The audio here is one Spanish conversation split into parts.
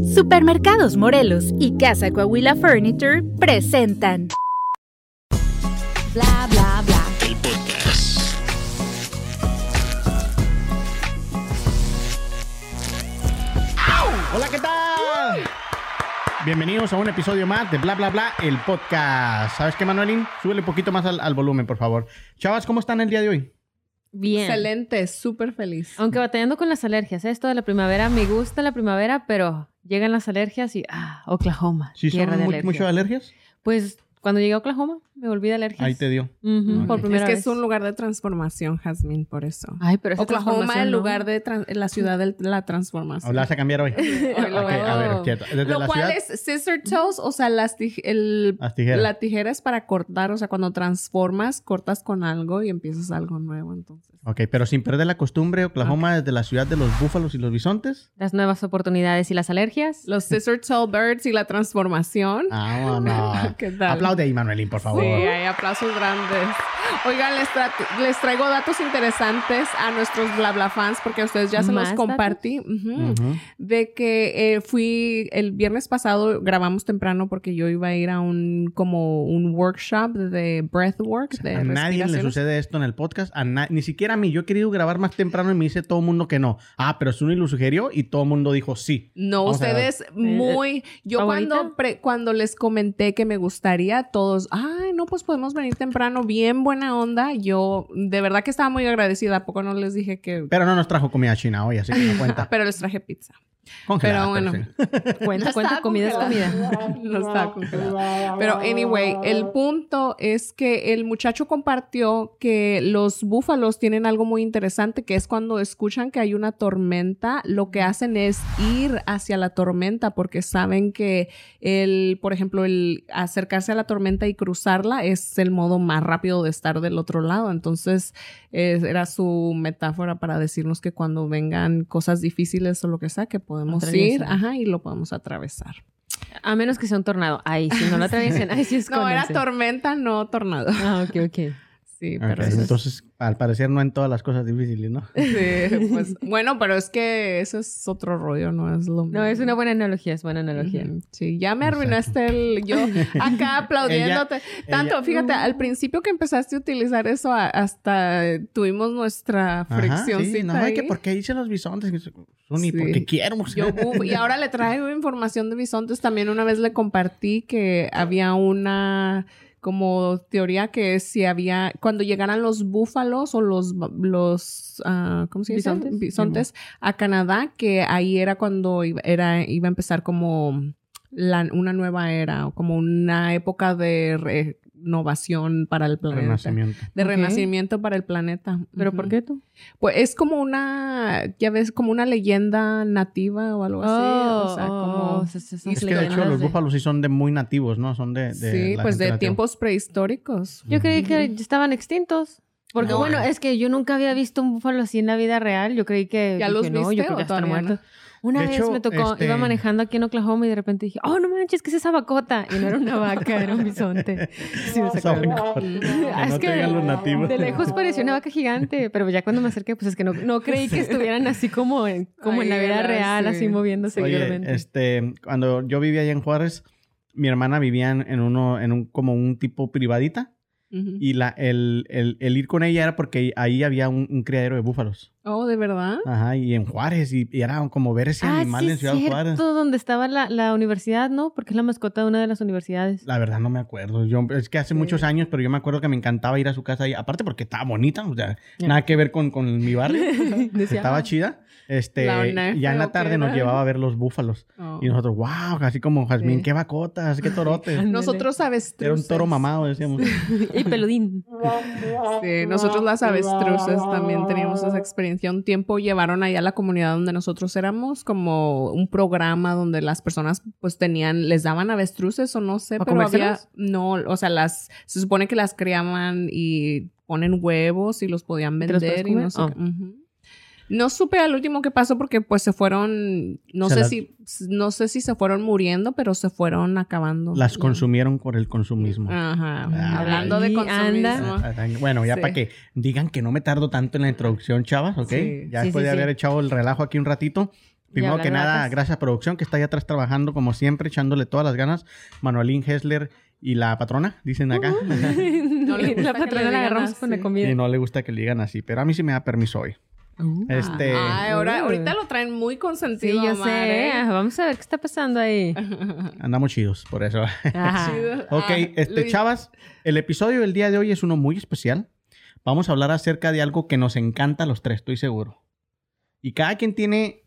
Supermercados Morelos y Casa Coahuila Furniture presentan Bla bla bla. El podcast. Hola, ¿qué tal? Bienvenidos a un episodio más de Bla Bla Bla, el podcast. ¿Sabes qué, Manuelín? Súbele un poquito más al, al volumen, por favor. Chavas, ¿cómo están el día de hoy? Bien. Excelente, súper feliz. Aunque batallando con las alergias, ¿eh? esto de la primavera, me gusta la primavera, pero llegan las alergias y ah, Oklahoma, ¿Sí tierra son de mu- alergias. mucho alergias? Pues cuando llegué a Oklahoma, me volví de alergias. Ahí te dio. Por primera es que vez. es un lugar de transformación, Jazmín, por eso. Ay, pero esa Oklahoma, transformación, el ¿no? lugar de la ciudad de la transformación. ¿O la vas a cambiar hoy? Hoy lo Ok, veo. a ver, quieto. Desde Lo la cual ciudad, es scissor toes, o sea, las tij- el, las tijeras. la tijera es para cortar, o sea, cuando transformas, cortas con algo y empiezas algo nuevo, entonces. Ok, pero sin perder la costumbre, Oklahoma desde la ciudad de los búfalos y los bisontes. Las nuevas oportunidades y las alergias. Los scissor toe birds y la transformación. Vámonos. ¿Qué tal? Aplaude ahí, Manuelín, por favor. Sí, hay aplausos grandes. Oigan, les, tra- les traigo datos interesantes a nuestros bla bla fans porque a ustedes ya se los ¿Más compartí. De que eh, fui el viernes pasado, grabamos temprano porque yo iba a ir a un como un workshop de breathwork. de A nadie le sucede esto en el podcast, a ni siquiera a mí. Yo he querido grabar más temprano y me dice todo el mundo que no. Ah, pero Suni lo sugirió y todo el mundo dijo sí. No, Vamos ustedes muy... Yo ¿Favorita? cuando, pre- cuando les comenté que me gustaría, todos, ay, no, pues podemos venir temprano, bien buena onda. Yo de verdad que estaba muy agradecida, ¿a poco no les dije que... Pero no nos trajo comida china hoy, así que no cuenta. Pero les traje pizza. Congelada, pero bueno. sí. Cuenta, No cuenta, comida es comida. No congelada. Pero anyway, el punto es que el muchacho compartió que los búfalos tienen algo muy interesante, que es cuando escuchan que hay una tormenta, lo que hacen es ir hacia la tormenta porque saben que el, por ejemplo, el acercarse a la tormenta y es el modo más rápido de estar del otro lado. Entonces, eh, era su metáfora para decirnos que cuando vengan cosas difíciles o lo que sea, que podemos ir, Atraviesan. ajá, y lo podemos atravesar. A menos que sea un tornado. Ay, si no lo atraviesen. Ay, sí es No, era tormenta, no tornado. Ah, ok, ok. Sí, Ok, pero eso es- entonces, al parecer, no en todas las cosas difíciles, ¿no? Sí, pues, bueno, pero es que eso es otro rollo, no es lo No, es una buena analogía, es buena analogía. Sí, ya me arruinaste el yo acá aplaudiéndote. Tanto, ella- fíjate, al principio que empezaste a utilizar eso, a- hasta tuvimos nuestra Ajá, friccióncita sí, no, ahí. hay que porque hice los bisontes. Suni, Sí. porque quiero. Yo, uf, y ahora le traigo información de bisontes. También una vez le compartí que había una como teoría que si había, cuando llegaran los búfalos o los, los ah, ¿cómo se dice? Bisontes. Bisontes a Canadá, que ahí era cuando iba, era, iba a empezar como la, una nueva era, o como una época de renovación para el planeta. Renacimiento. De renacimiento para el planeta. ¿Pero por qué tú? Pues es como una, ya ves, como una leyenda nativa o algo así. o sea, como... esas Es que de hecho los búfalos sí son de muy nativos, ¿no? Son de. de sí, la pues de nativa. tiempos prehistóricos. Yo creí que estaban extintos. Porque No. bueno, es que yo nunca había visto un búfalo así en la vida real. Yo creí que ¿Ya dije, los no, viste yo creo o que ya están todavía no? Una De vez hecho, me tocó, este- iba manejando aquí en Oklahoma y de repente dije, oh, no manches, que es esa bacota. Y no era una vaca, era un bisonte. Sí, me sacó Es que. De lejos pareció una vaca gigante, pero ya cuando me acerqué, pues es que no, no creí que estuvieran así como en, como en la Ay, vida real, sí. así moviéndose Oye, este, cuando yo vivía allá en Juárez, mi hermana vivía en uno, en un, como un tipo privadita. Y la, el, el, el ir con ella era porque ahí había un, un criadero de búfalos. Oh, ¿de verdad? Ajá, y en Juárez. Y, y era como ver ese Ah, animal sí, en Ciudad cierto, Juárez. donde estaba la, la universidad, ¿no? Porque es la mascota de una de las universidades. La verdad no me acuerdo. Yo, es que hace muchos años, pero yo me acuerdo que me encantaba ir a su casa ahí. Aparte porque estaba bonita, o sea, nada que ver con, con mi barrio. Estaba "Ah". chida. Este, y ya en la tarde nos llevaba a ver los búfalos. Oh. Y nosotros, wow, así como Jazmín, Sí. qué vacotas, qué torotes. Nosotros avestruces. Era un toro mamado, decíamos. Y peludín. Sí, nosotros las avestruces también teníamos esa experiencia. Un tiempo llevaron allá a la comunidad donde nosotros éramos como un programa donde las personas pues tenían, les daban avestruces o no sé, ¿Para pero había, no, o sea, las, se supone que las criaban y ponen huevos y los podían ¿Te los vender puedes y no sé Oh. No supe al último que pasó porque pues se fueron, no Se sé si, no sé si se fueron muriendo, pero se fueron acabando. Las consumieron por el consumismo. Ajá. Ah, Hablando de consumismo. anda. Bueno, ya Sí. para que digan que no me tardo tanto en la introducción, chavas, ¿ok? Sí. ya Sí, después sí, de sí. haber echado el relajo aquí un ratito, Primero que nada, vacas. gracias a producción que está ahí atrás trabajando como siempre, echándole todas las ganas. Manuelín Hessler y la patrona, dicen acá. No le gusta la que patrona le la agarramos con la así. comida. y no le gusta que le digan así, pero a mí sí me da permiso hoy. Uh. Este, Ay, ahora, Uh. ahorita lo traen muy Sí, consentido, yo Omar, sé. ¿eh? Vamos a ver qué está pasando ahí. andamos chidos, por eso. Ajá. Chido. ok, Ah, este, Luis, chavas, el episodio del día de hoy es uno muy especial. Vamos a hablar acerca de algo que nos encanta a los tres, estoy seguro. Y cada quien tiene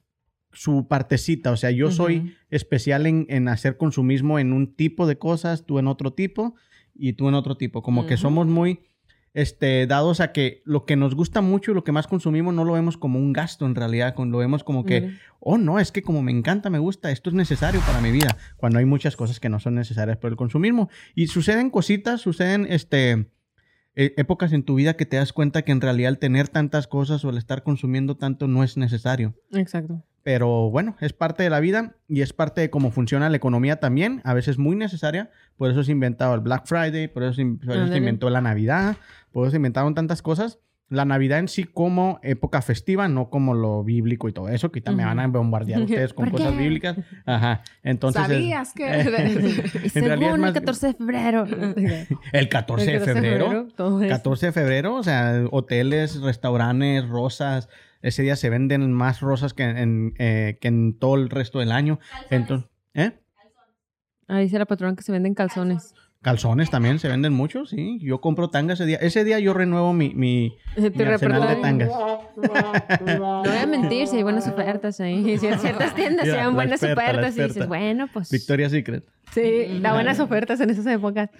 su partecita, o sea, yo soy Ujú. especial en, en hacer consumismo en un tipo de cosas, tú en otro tipo y tú en otro tipo. Como que Ujú. somos muy este, dados a que lo que nos gusta mucho y lo que más consumimos no lo vemos como un gasto en realidad, lo vemos como que, oh no, es que como me encanta, me gusta, esto es necesario para mi vida, cuando hay muchas cosas que no son necesarias por el consumismo. Y suceden cositas, suceden este, e- épocas en tu vida que te das cuenta que en realidad el tener tantas cosas o el estar consumiendo tanto no es necesario. Exacto. Pero bueno, es parte de la vida y es parte de cómo funciona la economía también, a veces muy necesaria. Por eso se inventado el Black Friday, por eso se, inventó la Navidad, por eso se inventaron tantas cosas. La Navidad en sí como época festiva, no como lo bíblico y todo eso, que ahorita me van a bombardear ustedes con ¿Por cosas qué? bíblicas. Ajá. Entonces, es- ¿Sabías que? En realidad es según más- el 14 de febrero. el 14 de febrero. todo eso. 14 de febrero, o sea, hoteles, restaurantes, rosas. Ese día se venden más rosas que en, eh, que en todo el resto del año. Entonces, ¿eh? Ah, dice la patrona que se venden calzones. Calzones también se venden mucho, sí. Yo compro tangas ese día. Ese día yo renuevo mi, mi, mi arsenal de tangas. No voy a mentir, si hay buenas ofertas ahí. Si en ciertas tiendas se dan buenas experta, ofertas y dices, bueno, pues. Victoria's Secret. Sí, da buenas ofertas en esas épocas.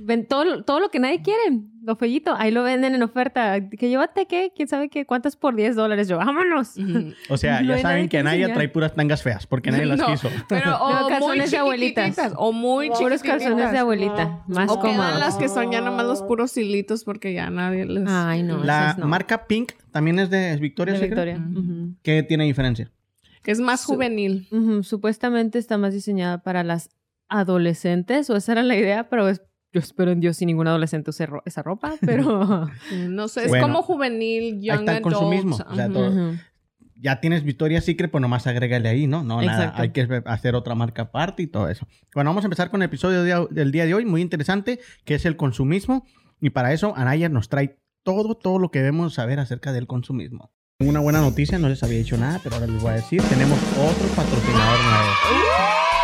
Ven todo, todo lo que nadie quiere, lo fellito, ahí lo venden en oferta. Que llévate, ¿qué? ¿Quién sabe qué? ¿Cuántas por 10 dólares? Yo, vámonos. O sea, No ya saben que Anaya enseñar. trae puras tangas feas porque nadie las No, quiso. Pero o No, calzones de abuelitas. chiquititas, O muy Puros chiquititas. calzones de abuelita, más O quedan cómodos. las que son ya nomás los puros hilitos porque ya nadie les... Ay, no, La esas no. marca Pink también es de Victoria's de. Victoria. ¿Qué tiene diferencia? Que es más Su- juvenil. Supuestamente está más diseñada para las adolescentes, o esa era la idea, pero es- yo espero en Dios si ningún adolescente use ro- esa ropa, pero... No sé, es Bueno, como juvenil, young está el adult. consumismo, o sea, todo- Ujú. Ya tienes Victoria's Secret, pues nomás agrégale ahí, ¿no? No, nada. Hay que hacer otra marca aparte y todo eso. Bueno, vamos a empezar con el episodio de- del día de hoy, muy interesante, que es el consumismo. Y para eso, Anaya nos trae todo, todo lo que debemos saber acerca del consumismo. Una buena noticia, no les había dicho nada, pero ahora les voy a decir, tenemos otro patrocinador nuevo.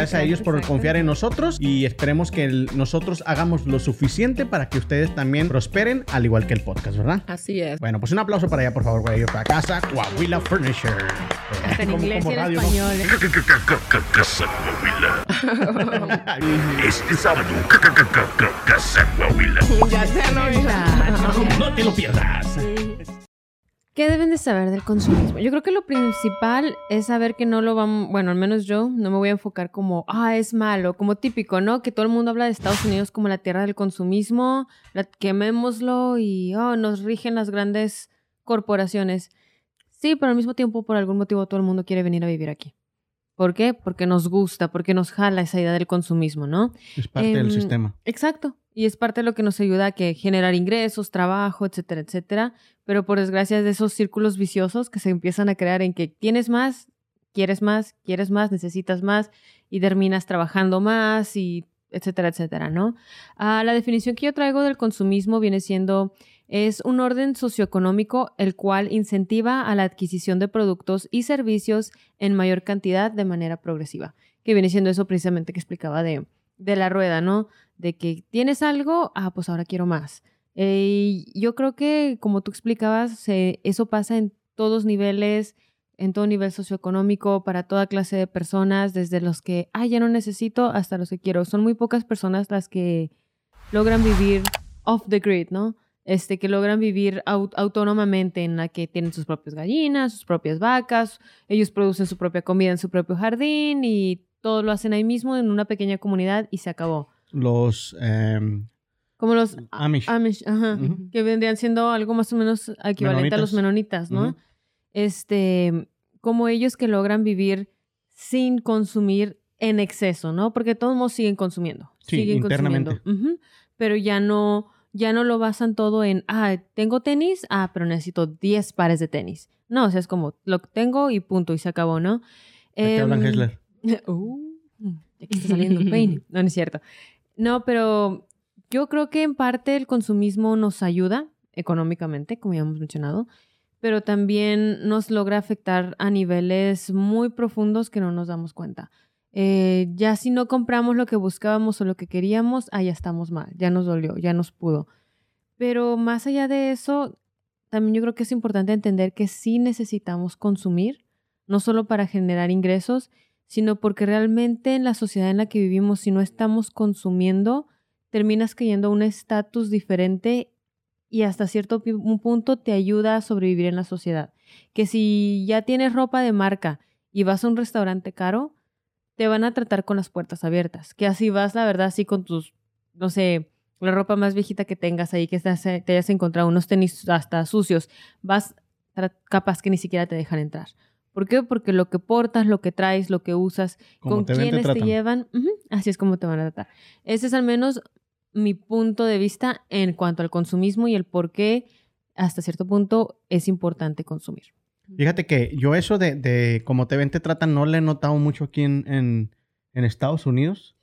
Gracias a ellos por confiar en nosotros y esperemos que el- nosotros hagamos lo suficiente para que ustedes también prosperen, al igual que el podcast, ¿verdad? Así es. Bueno, pues un aplauso para allá, por favor, para ellos, para casa Coahuila Furniture. Hasta en Como- inglés y español. ¿eh? Casa Coahuila. Este sábado, Casa Coahuila. Ya se lo. No te lo pierdas. ¿Qué deben de saber del consumismo? Yo creo que lo principal es saber que no lo vamos, bueno, al menos yo no me voy a enfocar como, ah, es malo, como típico, ¿no? Que todo el mundo habla de Estados Unidos como la tierra del consumismo, la, quemémoslo y, oh, nos rigen las grandes corporaciones. Sí, pero al mismo tiempo, por algún motivo, todo el mundo quiere venir a vivir aquí. ¿Por qué? Porque nos gusta, porque nos jala esa idea del consumismo, ¿no? Es parte del Em, sistema. Exacto. Y es parte de lo que nos ayuda a que generar ingresos, trabajo, etcétera, etcétera. Pero por desgracia de esos círculos viciosos que se empiezan a crear en que tienes más, quieres más, quieres más, necesitas más y terminas trabajando más y etcétera, etcétera, ¿no? Ah, la definición que yo traigo del consumismo viene siendo es un orden socioeconómico el cual incentiva a la adquisición de productos y servicios en mayor cantidad de manera progresiva, que viene siendo eso precisamente que explicaba de, de la rueda, ¿no? De que tienes algo, ah, pues ahora quiero más. Eh, yo creo que, como tú explicabas, se- eso pasa en todos niveles, en todo nivel socioeconómico, para toda clase de personas, desde los que, ah, ya no necesito, hasta los que quiero. Son muy pocas personas las que logran vivir off the grid, ¿no? este, que logran vivir au- autónomamente en la que tienen sus propias gallinas, sus propias vacas, ellos producen su propia comida en su propio jardín y todo lo hacen ahí mismo en una pequeña comunidad y se acabó. Los em, Como los Amish. Amish, ajá, que vendrían siendo algo más o menos equivalente a los menonitas, ¿no? Este, como ellos que logran vivir sin consumir en exceso, ¿no? Porque todos modos siguen consumiendo. Sí, siguen internamente. consumiendo. Pero ya no, ya no lo basan todo en, ah, tengo tenis, ah, pero necesito 10 pares de tenis. No, o sea, es como, lo tengo y punto, y se acabó, ¿no? ¿De qué hablan Em, Hessler? Uh, ya que está saliendo peine. No, no es cierto. No, pero yo creo que en parte el consumismo nos ayuda económicamente, como ya hemos mencionado, pero también nos logra afectar a niveles muy profundos que no nos damos cuenta. Eh, ya si no compramos lo que buscábamos o lo que queríamos, ah, ya estamos mal, ya nos dolió, ya nos pudo. Pero más allá de eso, también yo creo que es importante entender que sí necesitamos consumir, no solo para generar ingresos, sino porque realmente en la sociedad en la que vivimos, si no estamos consumiendo, terminas cayendo a un estatus diferente y hasta cierto punto te ayuda a sobrevivir en la sociedad. Que si ya tienes ropa de marca y vas a un restaurante caro, te van a tratar con las puertas abiertas. Que así vas, la verdad, así con tus, no sé, la ropa más viejita que tengas ahí, que te hayas encontrado, unos tenis hasta sucios, vas capaz que ni siquiera te dejan entrar. ¿Por qué? Porque lo que portas, lo que traes, lo que usas, Como con te ven, te quiénes te, llevan, así es como te van a tratar. Ese es al menos mi punto de vista en cuanto al consumismo y el por qué hasta cierto punto es importante consumir. Fíjate que yo eso de, de cómo te ven, te tratan, no le he notado mucho aquí en, en, en Estados Unidos.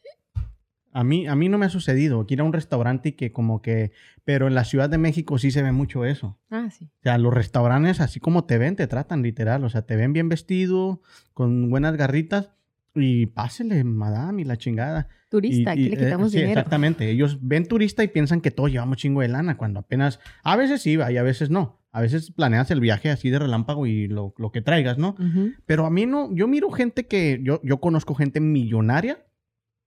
A mí, a mí no me ha sucedido. Aquí ir a un restaurante y que como que... Pero en la Ciudad de México sí se ve mucho eso. Ah, sí. O sea, los restaurantes, así como te ven, te tratan literal. O sea, te ven bien vestido, con buenas garritas. Y pásele, madame, y la chingada. Turista, Y- aquí le eh, quitamos sí, dinero. Exactamente. Ellos ven turista y piensan que todos llevamos chingo de lana, cuando apenas. A veces sí va y a veces no. A veces planeas el viaje así de relámpago y lo, lo que traigas, ¿no? Pero a mí no. Yo miro gente que. Yo, yo conozco gente millonaria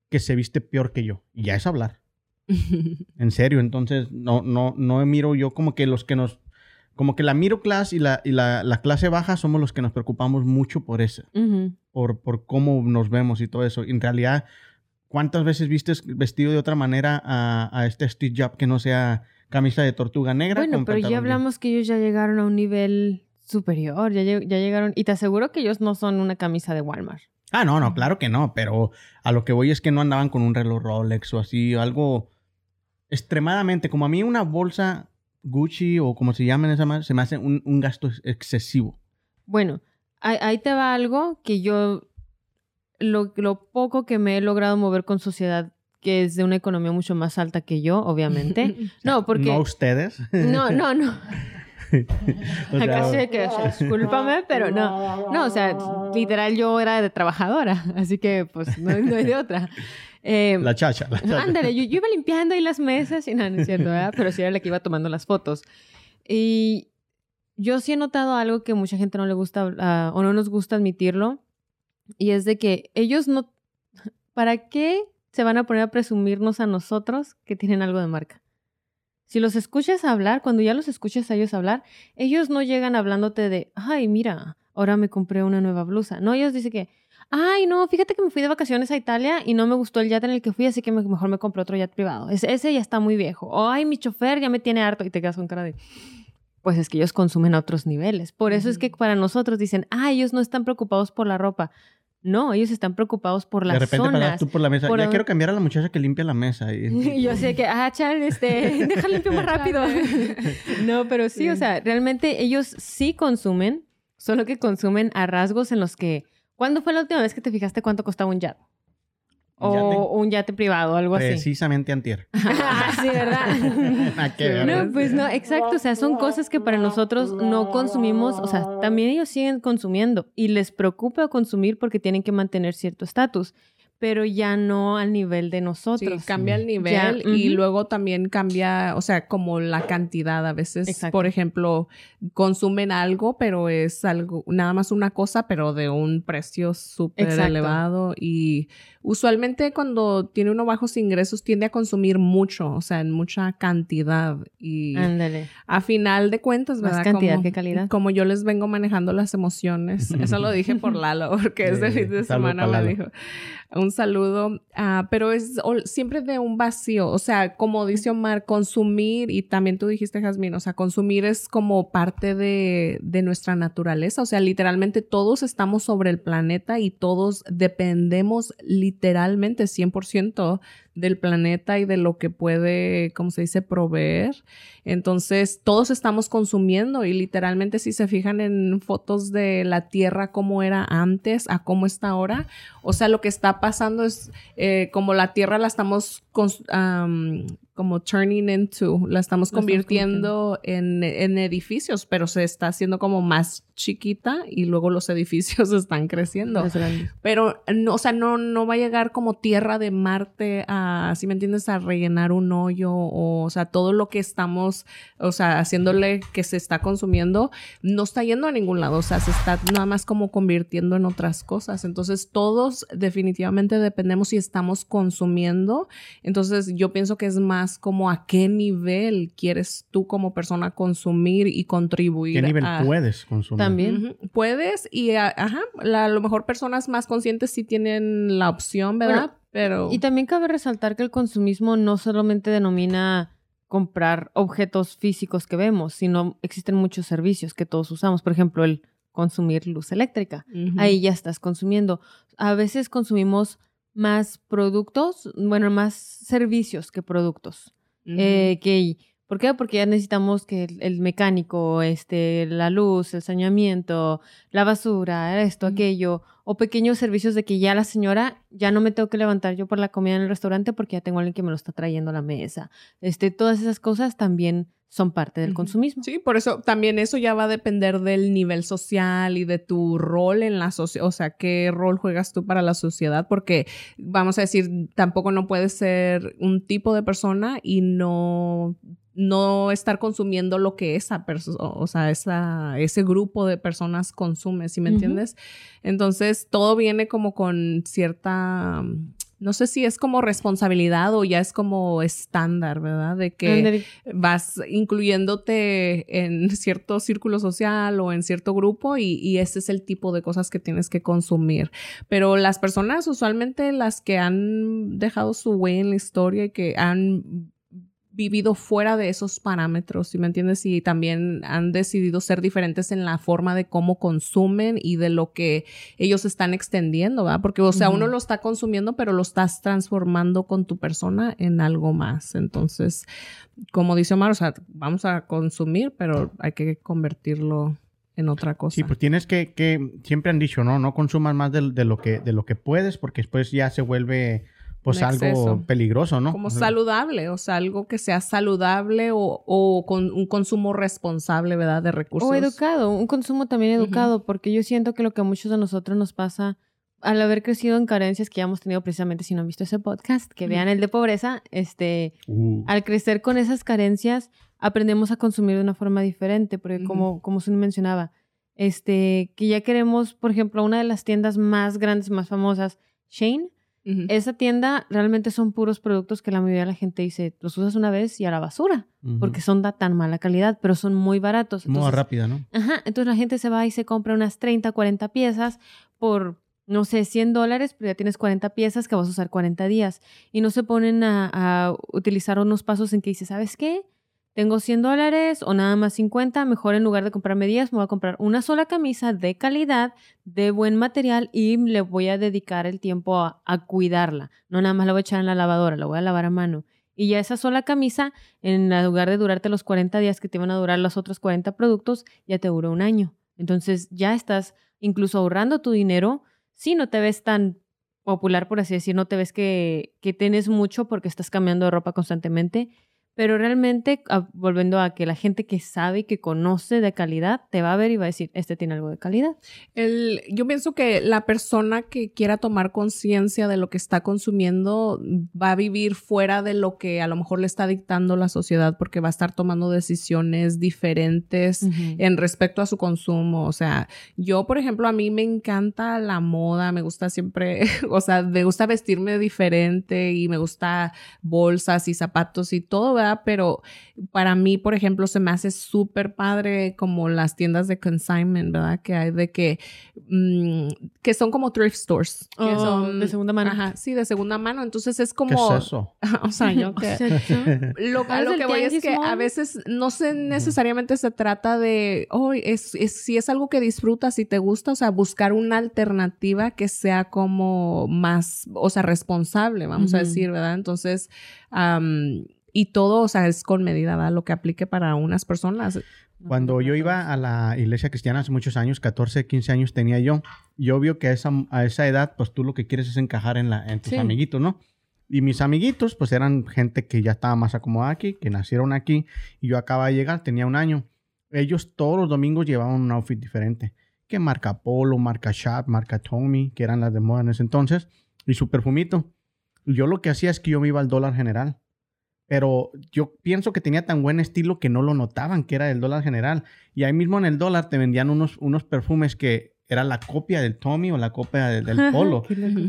que se viste peor que yo. Y ya es hablar. En serio. Entonces, no, no, no miro yo como que los que nos. Como que la miro class y la, y la, la clase baja somos los que nos preocupamos mucho por eso Ujú. por, por cómo nos vemos y todo eso. En realidad, ¿cuántas veces vistes vestido de otra manera a, a este Steve Jobs que no sea camisa de tortuga negra? Bueno, pero ya hablamos que ellos ya llegaron a un nivel superior, ya, ya llegaron, y te aseguro que ellos no son una camisa de Walmart. Ah, no, no, claro que no, pero a lo que voy es que no andaban con un reloj Rolex o así, algo extremadamente, como a mí una bolsa Gucci o como se llaman esa más, se me hace un, un gasto ex- excesivo. Bueno, ahí, ahí te va algo que yo, lo, lo poco que me he logrado mover con sociedad, que es de una economía mucho más alta que yo, obviamente. no, porque... No ustedes. No, no, no. O sea, Acá sí hay que discúlpame, pero no. No, o sea, literal yo era de trabajadora, así que pues no, no hay de otra. Eh, la chacha. La chacha. Ándale, yo, yo iba limpiando ahí las mesas y nada, no es cierto, ¿verdad? Pero sí era la que iba tomando las fotos. Y yo sí he notado algo que mucha gente no le gusta ah, o no nos gusta admitirlo, y es de que ellos no... ¿Para qué se van a poner a presumirnos a nosotros que tienen algo de marca? Si los escuchas hablar, cuando ya los escuchas a ellos hablar, ellos no llegan hablándote de, ay, mira, ahora me compré una nueva blusa. No, ellos dicen que, ay, no, fíjate que me fui de vacaciones a Italia y no me gustó el yate en el que fui, así que me- mejor me compré otro yate privado. Ese, ese ya está muy viejo. O, ay, mi chofer ya me tiene harto y te quedas con cara de... Pues es que ellos consumen a otros niveles. Por eso es que para nosotros dicen, ah, ellos no están preocupados por la ropa. No, ellos están preocupados por las de repente zonas. tú por la mesa. por ya a- quiero cambiar a la muchacha que limpia la mesa. Y, Y yo sé que, ah, chal, este, deja limpio más rápido. no, pero sí, o sea, realmente ellos sí consumen, solo que consumen a rasgos en los que. ¿Cuándo fue la última vez que te fijaste cuánto costaba un yate? ¿Un O un yate privado, algo así. Precisamente antier. Ah, sí, ¿verdad? Ver. No, pues no, exacto. O sea, son cosas que para nosotros no consumimos. O sea, también ellos siguen consumiendo y les preocupa consumir porque tienen que mantener cierto estatus. Pero ya no al nivel de nosotros. Sí, cambia el nivel Ya, y luego también cambia, o sea, como la cantidad. A veces, Exacto. por ejemplo, consumen algo, pero es algo, nada más una cosa, pero de un precio súper elevado. Y usualmente cuando tiene uno bajos ingresos tiende a consumir mucho, o sea, en mucha cantidad. Y Ándale. a final de cuentas, Más ¿verdad? cantidad como, que calidad. Como yo les vengo manejando las emociones. Eso lo dije por Lalo, porque este Sí, fin de semana me Lalo. dijo. Un saludo. Ah, pero es siempre de un vacío. O sea, como dice Omar, consumir, y también tú dijiste, Jazmín, o sea, consumir es como parte de, de nuestra naturaleza. O sea, literalmente todos estamos sobre el planeta y todos dependemos literalmente 100% del planeta y de lo que puede, ¿cómo se dice?, proveer. Entonces, todos estamos consumiendo y literalmente si se fijan en fotos de la Tierra como era antes a cómo está ahora, o sea, lo que está pasando es eh, como la Tierra la estamos am, como turning into, la estamos La estamos convirtiendo en, en edificios, pero se está haciendo como más chiquita y luego los edificios están creciendo. Pero, no, o sea, no, no va a llegar como tierra de Marte a, si me entiendes, a rellenar un hoyo o, o sea, todo lo que estamos, o sea, haciéndole que se está consumiendo, no está yendo a ningún lado, o sea, se está nada más como convirtiendo en otras cosas. Entonces, todos definitivamente dependemos y estamos consumiendo. Entonces, yo pienso que es más como a qué nivel quieres tú como persona consumir y contribuir. ¿Qué nivel a- puedes consumir? También. Puedes y a- ajá, la- a lo mejor personas más conscientes sí tienen la opción, ¿verdad? Bueno, Pero Y también cabe resaltar que el consumismo no solamente denomina comprar objetos físicos que vemos, sino existen muchos servicios que todos usamos. Por ejemplo, el consumir luz eléctrica. Ahí ya estás consumiendo. A veces consumimos más productos, bueno, más servicios que productos. Eh, que, ¿Por qué? Porque ya necesitamos que el, el mecánico, este, la luz, el saneamiento, la basura, esto, aquello, o pequeños servicios de que ya la señora, ya no me tengo que levantar yo por la comida en el restaurante porque ya tengo alguien que me lo está trayendo a la mesa. Este, todas esas cosas también son parte del consumismo. Sí, por eso también eso ya va a depender del nivel social y de tu rol en la sociedad, o sea, qué rol juegas tú para la sociedad, porque vamos a decir, tampoco no puedes ser un tipo de persona y no no estar consumiendo lo que esa persona, o sea, esa, ese grupo de personas consume, ¿sí me entiendes? Entonces, todo viene como con cierta, no sé si es como responsabilidad o ya es como estándar, ¿verdad? De que vas incluyéndote en cierto círculo social o en cierto grupo y, y ese es el tipo de cosas que tienes que consumir. Pero las personas usualmente las que han dejado su huella en la historia y que han vivido fuera de esos parámetros, ¿sí me entiendes? Y también han decidido ser diferentes en la forma de cómo consumen y de lo que ellos están extendiendo, ¿verdad? Porque, o sea, uno lo está consumiendo, pero lo estás transformando con tu persona en algo más. Entonces, como dice Omar, o sea, vamos a consumir, pero hay que convertirlo en otra cosa. Sí, pues tienes que, que siempre han dicho, no, no consumas más de, de lo que de lo que puedes, porque después ya se vuelve pues Un algo exceso. peligroso, ¿no? como O sea, saludable, o sea, algo que sea saludable o, o con un consumo responsable, ¿verdad? De recursos. O educado, un consumo también educado, porque yo siento que lo que a muchos de nosotros nos pasa al haber crecido en carencias que ya hemos tenido precisamente, si no han visto ese podcast, que vean el de pobreza, este, uh, al crecer con esas carencias, aprendemos a consumir de una forma diferente, porque como, como Sun mencionaba, este, que ya queremos, por ejemplo, una de las tiendas más grandes, más famosas, Shane, Ujú. esa tienda realmente son puros productos que la mayoría de la gente dice, los usas una vez y a la basura, ujú. porque son de tan mala calidad, pero son muy baratos. Moda Entonces, rápida, ¿no? Ajá, entonces la gente se va y se compra unas 30, 40 piezas por, no sé, 100 dólares, pero ya tienes 40 piezas que vas a usar 40 días. Y no se ponen a, a utilizar unos pasos en que dices, ¿sabes qué? Tengo 100 dólares o nada más 50, mejor en lugar de comprarme 10, me voy a comprar una sola camisa de calidad, de buen material y le voy a dedicar el tiempo a, cuidarla. No nada más la voy a echar en la lavadora, la voy a lavar a mano. Y ya esa sola camisa, en lugar de durarte los 40 días que te van a durar los otros 40 productos, ya te duró un año. Entonces ya estás incluso ahorrando tu dinero si no te ves tan popular, por así decir, no te ves que, que tienes mucho porque estás cambiando de ropa constantemente, Pero realmente, ah, volviendo a que la gente que sabe y que conoce de calidad, te va a ver y va a decir, este tiene algo de calidad. El, yo pienso que la persona que quiera tomar conciencia de lo que está consumiendo va a vivir fuera de lo que a lo mejor le está dictando la sociedad porque va a estar tomando decisiones diferentes en respecto a su consumo. O sea, yo, por ejemplo, a mí me encanta la moda, me gusta siempre, o sea, me gusta vestirme diferente y me gusta bolsas y zapatos y todo, ¿verdad? Pero para mí, por ejemplo, se me hace súper padre como las tiendas de consignment, ¿verdad? Que hay de que, mm, que son como thrift stores. Que Oh, son de segunda mano. Ajá, sí, de segunda mano. Entonces es ¿Qué como... es eso? o sea, yo que... Lo, a ¿Sabes lo que voy es que a veces no se necesariamente se trata de, oh, es, es- si es algo que disfrutas y te gusta, o sea, buscar una alternativa que sea como más, o sea, responsable, vamos a decir, ¿verdad? Entonces, am, y todo, o sea, es con medida, ¿verdad? Lo que aplique para unas personas. Cuando yo iba a la iglesia cristiana hace muchos años, 14, 15 años tenía yo, yo vio que a esa, a esa edad, pues tú lo que quieres es encajar en, la, en tus Sí. amiguitos, ¿no? Y mis amiguitos, pues eran gente que ya estaba más acomodada aquí, que nacieron aquí, y yo acababa de llegar, tenía un año. Ellos todos los domingos llevaban un outfit diferente, que marca Polo, marca Sharp, marca Tommy, que eran las de moda en ese entonces, y su perfumito. Yo lo que hacía es que yo me iba al dólar general pero yo pienso que tenía tan buen estilo que no lo notaban que era del dólar general. Y ahí mismo en el dólar te vendían unos, unos perfumes que era la copia del Tommy o la copia del, del Polo,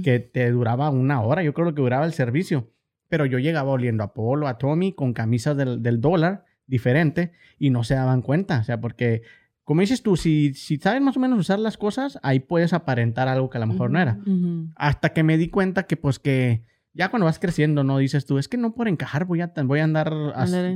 que te duraba una hora, yo creo que duraba el servicio. Pero yo llegaba oliendo a Polo, a Tommy, con camisas del, del dólar diferente y no se daban cuenta. O sea, porque, como dices tú, si, si sabes más o menos usar las cosas, ahí puedes aparentar algo que a lo mejor no era. Hasta que me di cuenta que, pues, que ya cuando vas creciendo, ¿no? Dices tú, es que no por encajar voy a, voy a andar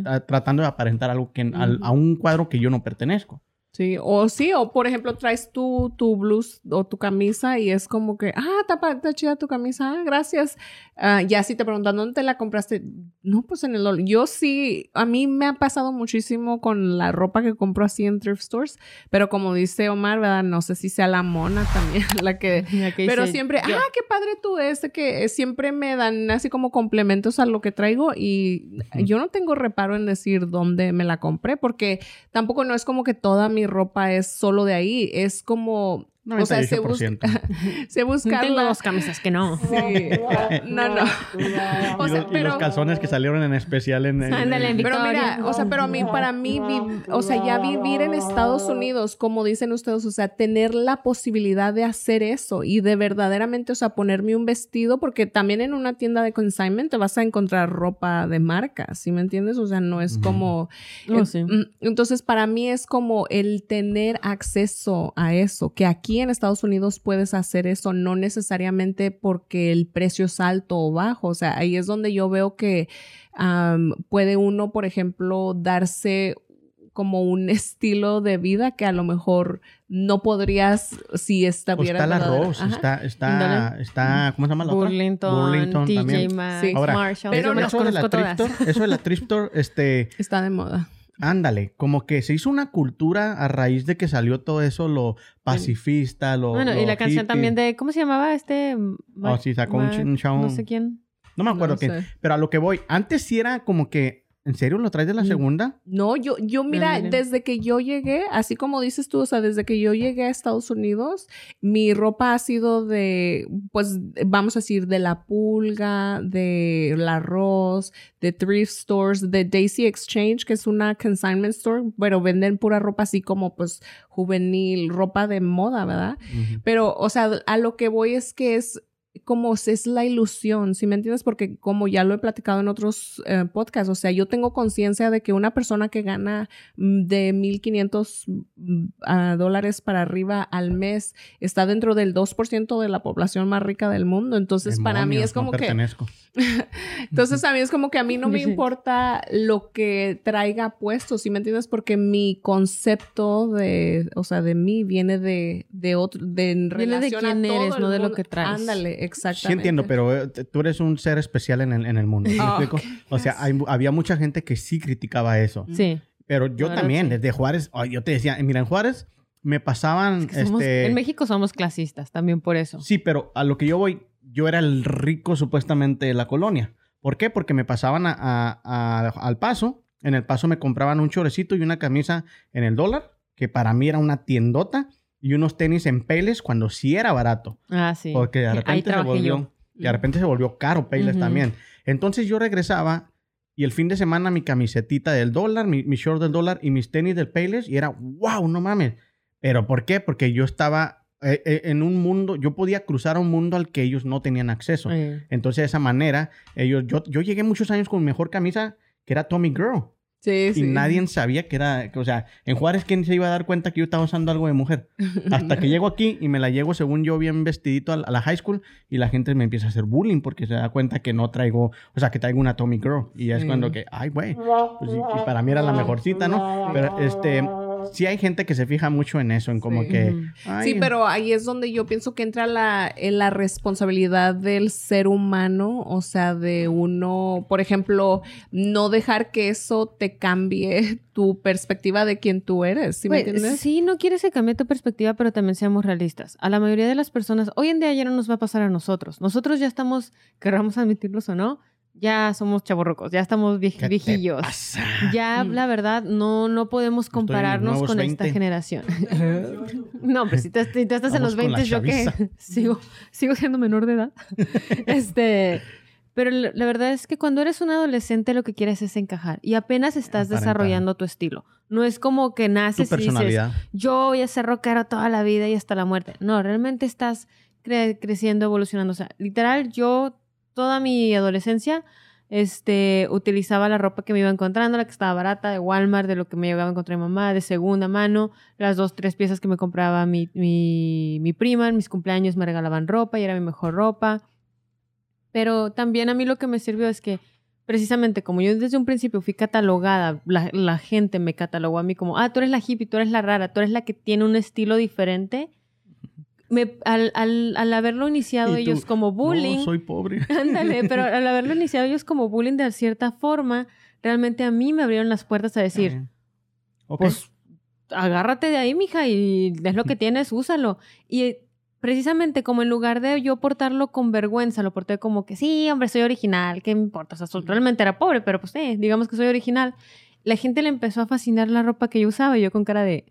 a- tratando de aparentar algo que, a un cuadro que yo no pertenezco. Sí, o sí, o por ejemplo, traes tu, tu blues o tu camisa y es como que, ah, está, chida tu camisa, ah, gracias. Ah, ya si te preguntan dónde te la compraste, no, pues en el. Yo sí, a mí me ha pasado muchísimo con la ropa que compro así en thrift stores, pero como dice Omar, ¿verdad? No sé si sea la mona también, la que... Pero dice, siempre, yo- ah, qué padre tú es, que siempre me dan así como complementos a lo que traigo y yo no tengo reparo en decir dónde me la compré porque tampoco no es como que toda mi ropa es solo de ahí, es como, o sea, se, bus- 98%. se busca Tengo la- dos camisas que no. Sí. No, no. O y, sea, los, y pero- los calzones que salieron en especial en... en- Ándale, en- Pero mira, o sea, pero a mí, para mí, vi- o sea, ya vivir en Estados Unidos, como dicen ustedes, o sea, tener la posibilidad de hacer eso y de verdaderamente, o sea, ponerme un vestido, porque también en una tienda de consignment te vas a encontrar ropa de marca, ¿sí me entiendes? O sea, no es como... Oh, eh, sí. mm, Entonces, para mí es como el tener acceso a eso, que aquí en Estados Unidos puedes hacer eso, no necesariamente porque el precio es alto o bajo, o sea, ahí es donde yo veo que puede uno, por ejemplo, darse como un estilo de vida que a lo mejor no podrías si O estuviera está la Rose, Ajá. está, está, está, ¿cómo se llama la otra? Burlington, Burlington TJ también. Maxx, Sí. Ahora, Marshall. pero me no- eso de la store, eso de la thrift store, este, Está de moda. Ándale, como que se hizo una cultura a raíz de que salió todo eso, lo pacifista, lo Bueno, y la canción también de, ¿cómo se llamaba este? Oh, sí, sacó un, Mar- un. No sé quién. No me acuerdo No quién. sé. Pero a lo que voy, antes sí era como que, ¿en serio lo traes de la segunda? No, yo, yo, mira, desde que yo llegué, así como dices tú, o sea, desde que yo llegué a Estados Unidos, mi ropa ha sido de, pues, vamos a decir, de la pulga, de la Ross, de thrift stores, de Daisy Exchange, que es una consignment store, pero venden pura ropa así como, pues, juvenil, ropa de moda, ¿verdad? Pero, o sea, a lo que voy es que es como es la ilusión, ¿sí me entiendes? Porque como ya lo he platicado en otros eh, podcasts, o sea, yo tengo conciencia de que una persona que gana mm, de 1.500 mm, dólares para arriba al mes está dentro del 2% de la población más rica del mundo. Entonces, para mí es como no que... pertenezco. Entonces a mí es como que a mí no me importa lo que traiga puesto, ¿sí me entiendes? Porque mi concepto de, o sea, de mí viene de, de otro, de en Viene de a quién todo eres, el no de lo que traes. Ándale, exactamente. Sí entiendo, pero eh, tú eres un ser especial en el, en el mundo. ¿sí me Ah, explico? O sea, hay- había mucha gente que sí criticaba eso. Sí. Pero yo La verdad, también, sí. desde Juárez, ay, yo te decía, mira, en Juárez me pasaban, Es que somos- este... En México somos clasistas, también por eso. Sí, pero a lo que yo voy, yo era el rico supuestamente de la colonia. ¿Por qué? Porque me pasaban a- a- a- al paso. En el paso me compraban un chorecito y una camisa en el dólar, que para mí era una tiendota, y unos tenis en Payless cuando sí era barato. Ah, sí. Porque de repente se volvió. yo. De repente se volvió caro Payless también. Entonces yo regresaba y el fin de semana mi camisetita del dólar, mi, mi short del dólar y mis tenis del Payless y era wow, no mames. ¿Pero por qué? Porque yo estaba eh, eh, en un mundo, yo podía cruzar un mundo al que ellos no tenían acceso. Entonces de esa manera, ellos, yo, yo llegué muchos años con mi mejor camisa que era Tommy Girl. Sí, Y sí. nadie sabía que era, o sea, en Juárez, ¿quién se iba a dar cuenta que yo estaba usando algo de mujer? Hasta que llego aquí y me la llevo, según yo, bien vestidito a la, high school y la gente me empieza a hacer bullying porque se da cuenta que no traigo, o sea, que traigo una Tommy Girl. Y ya es Sí. cuando que, ay, güey, pues, y, y para mí era la mejorcita, ¿no? Pero, este, sí hay gente que se fija mucho en eso, en como Sí. que, ay, Sí, pero ahí es donde yo pienso que entra la, en la responsabilidad del ser humano, o sea, de uno, por ejemplo, no dejar que eso te cambie tu perspectiva de quién tú eres, ¿sí me Pues, entiendes? sí, no quieres que cambie tu perspectiva, pero también seamos realistas. A la mayoría de las personas, hoy en día ya no nos va a pasar a nosotros. Nosotros ya estamos, querramos admitirlos o no, ya somos chavorrocos, ya estamos vie- ¿qué te viejillos. pasa? Ya, la verdad, no, no podemos compararnos con esta 20. generación. no, pero si, te- si estás en los con la 20, yo que sigo, sigo siendo menor de edad. este, pero la, verdad es que cuando eres un adolescente lo que quieres es encajar y apenas estás Aparentar. desarrollando tu estilo. No es como que Tu naces y dices, yo voy a ser rockero toda la vida y hasta la muerte. No, realmente estás cre- creciendo, evolucionando. O sea, literal, yo toda mi adolescencia este, utilizaba la ropa que me iba encontrando, la que estaba barata, de Walmart, de lo que me llegaba a encontrar mi mamá, de segunda mano, las dos, tres piezas que me compraba mi, mi, mi prima, en mis cumpleaños me regalaban ropa y era mi mejor ropa. Pero también a mí lo que me sirvió es que precisamente como yo desde un principio fui catalogada, la, la gente me catalogó a mí como, ah, tú eres la hippie, tú eres la rara, tú eres la que tiene un estilo diferente. Me, al, al, al haberlo iniciado tú, ellos como bullying, No, soy pobre. ándale, pero al haberlo iniciado ellos como bullying de cierta forma, realmente a mí me abrieron las puertas a decir, pues agárrate de ahí, mija, y es lo que tienes, úsalo. Y eh, precisamente como en lugar de yo portarlo con vergüenza, lo porté como que sí, hombre, soy original, ¿qué me importa? O sea, realmente era pobre, pero pues eh, digamos que soy original. La gente le empezó a fascinar la ropa que yo usaba y yo con cara de,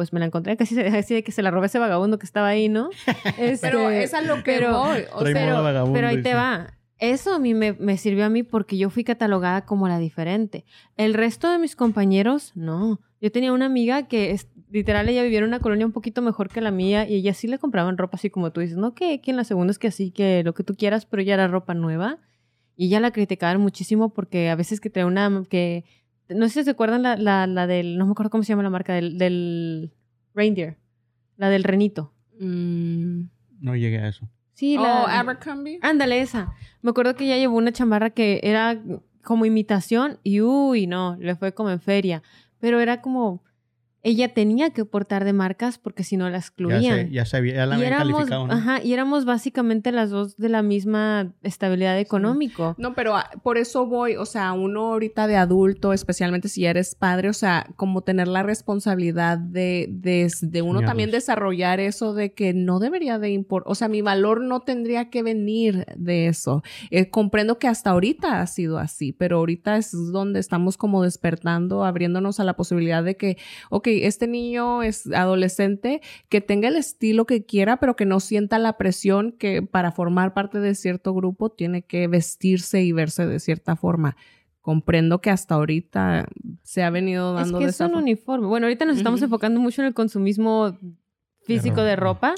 pues me la encontré casi se- así que se la robé ese vagabundo que estaba ahí, ¿no? Pero Este, es a lo que pero- voy. O Trae sea, moda pero, ahí te va. Eso a mí me, me sirvió a mí porque yo fui catalogada como la diferente. El resto de mis compañeros, no. Yo tenía una amiga que es, literal ella vivía en una colonia un poquito mejor que la mía y ella sí le compraban ropa así como tú dices, no que, que en la segunda es que así, que lo que tú quieras, pero ya era ropa nueva. Y ella la criticaban muchísimo porque a veces que traía una que no sé si se acuerdan la, la, la del, no me acuerdo cómo se llama la marca, del, del reindeer, la del renito. mm, No llegué a eso. Sí, oh, la, Abercrombie. Ándale, esa. Me acuerdo que ella llevó una chamarra que era como imitación y uy, no, le fue como en feria. Pero era como, ella tenía que portar de marcas porque si no la Ya, excluían. sé, ya sabía, ya la y habían éramos, calificado, ¿no? ajá, y éramos básicamente las dos de la misma estabilidad económico. No, pero ah, por eso voy, o sea, uno ahorita de adulto, especialmente si ya eres padre, o sea, como tener la responsabilidad de, de, de uno también desarrollar eso de que no debería de importar, o sea, mi valor no tendría que venir de eso. Eh, comprendo que hasta ahorita ha sido así, pero ahorita es donde estamos como despertando, abriéndonos a la posibilidad de que, ok, este niño es adolescente, que tenga el estilo que quiera, pero que no sienta la presión que para formar parte de cierto grupo tiene que vestirse y verse de cierta forma. Comprendo que hasta ahorita se ha venido Es dando que de es esa un uniforme. Bueno, ahorita nos estamos enfocando mucho en el consumismo físico de ropa,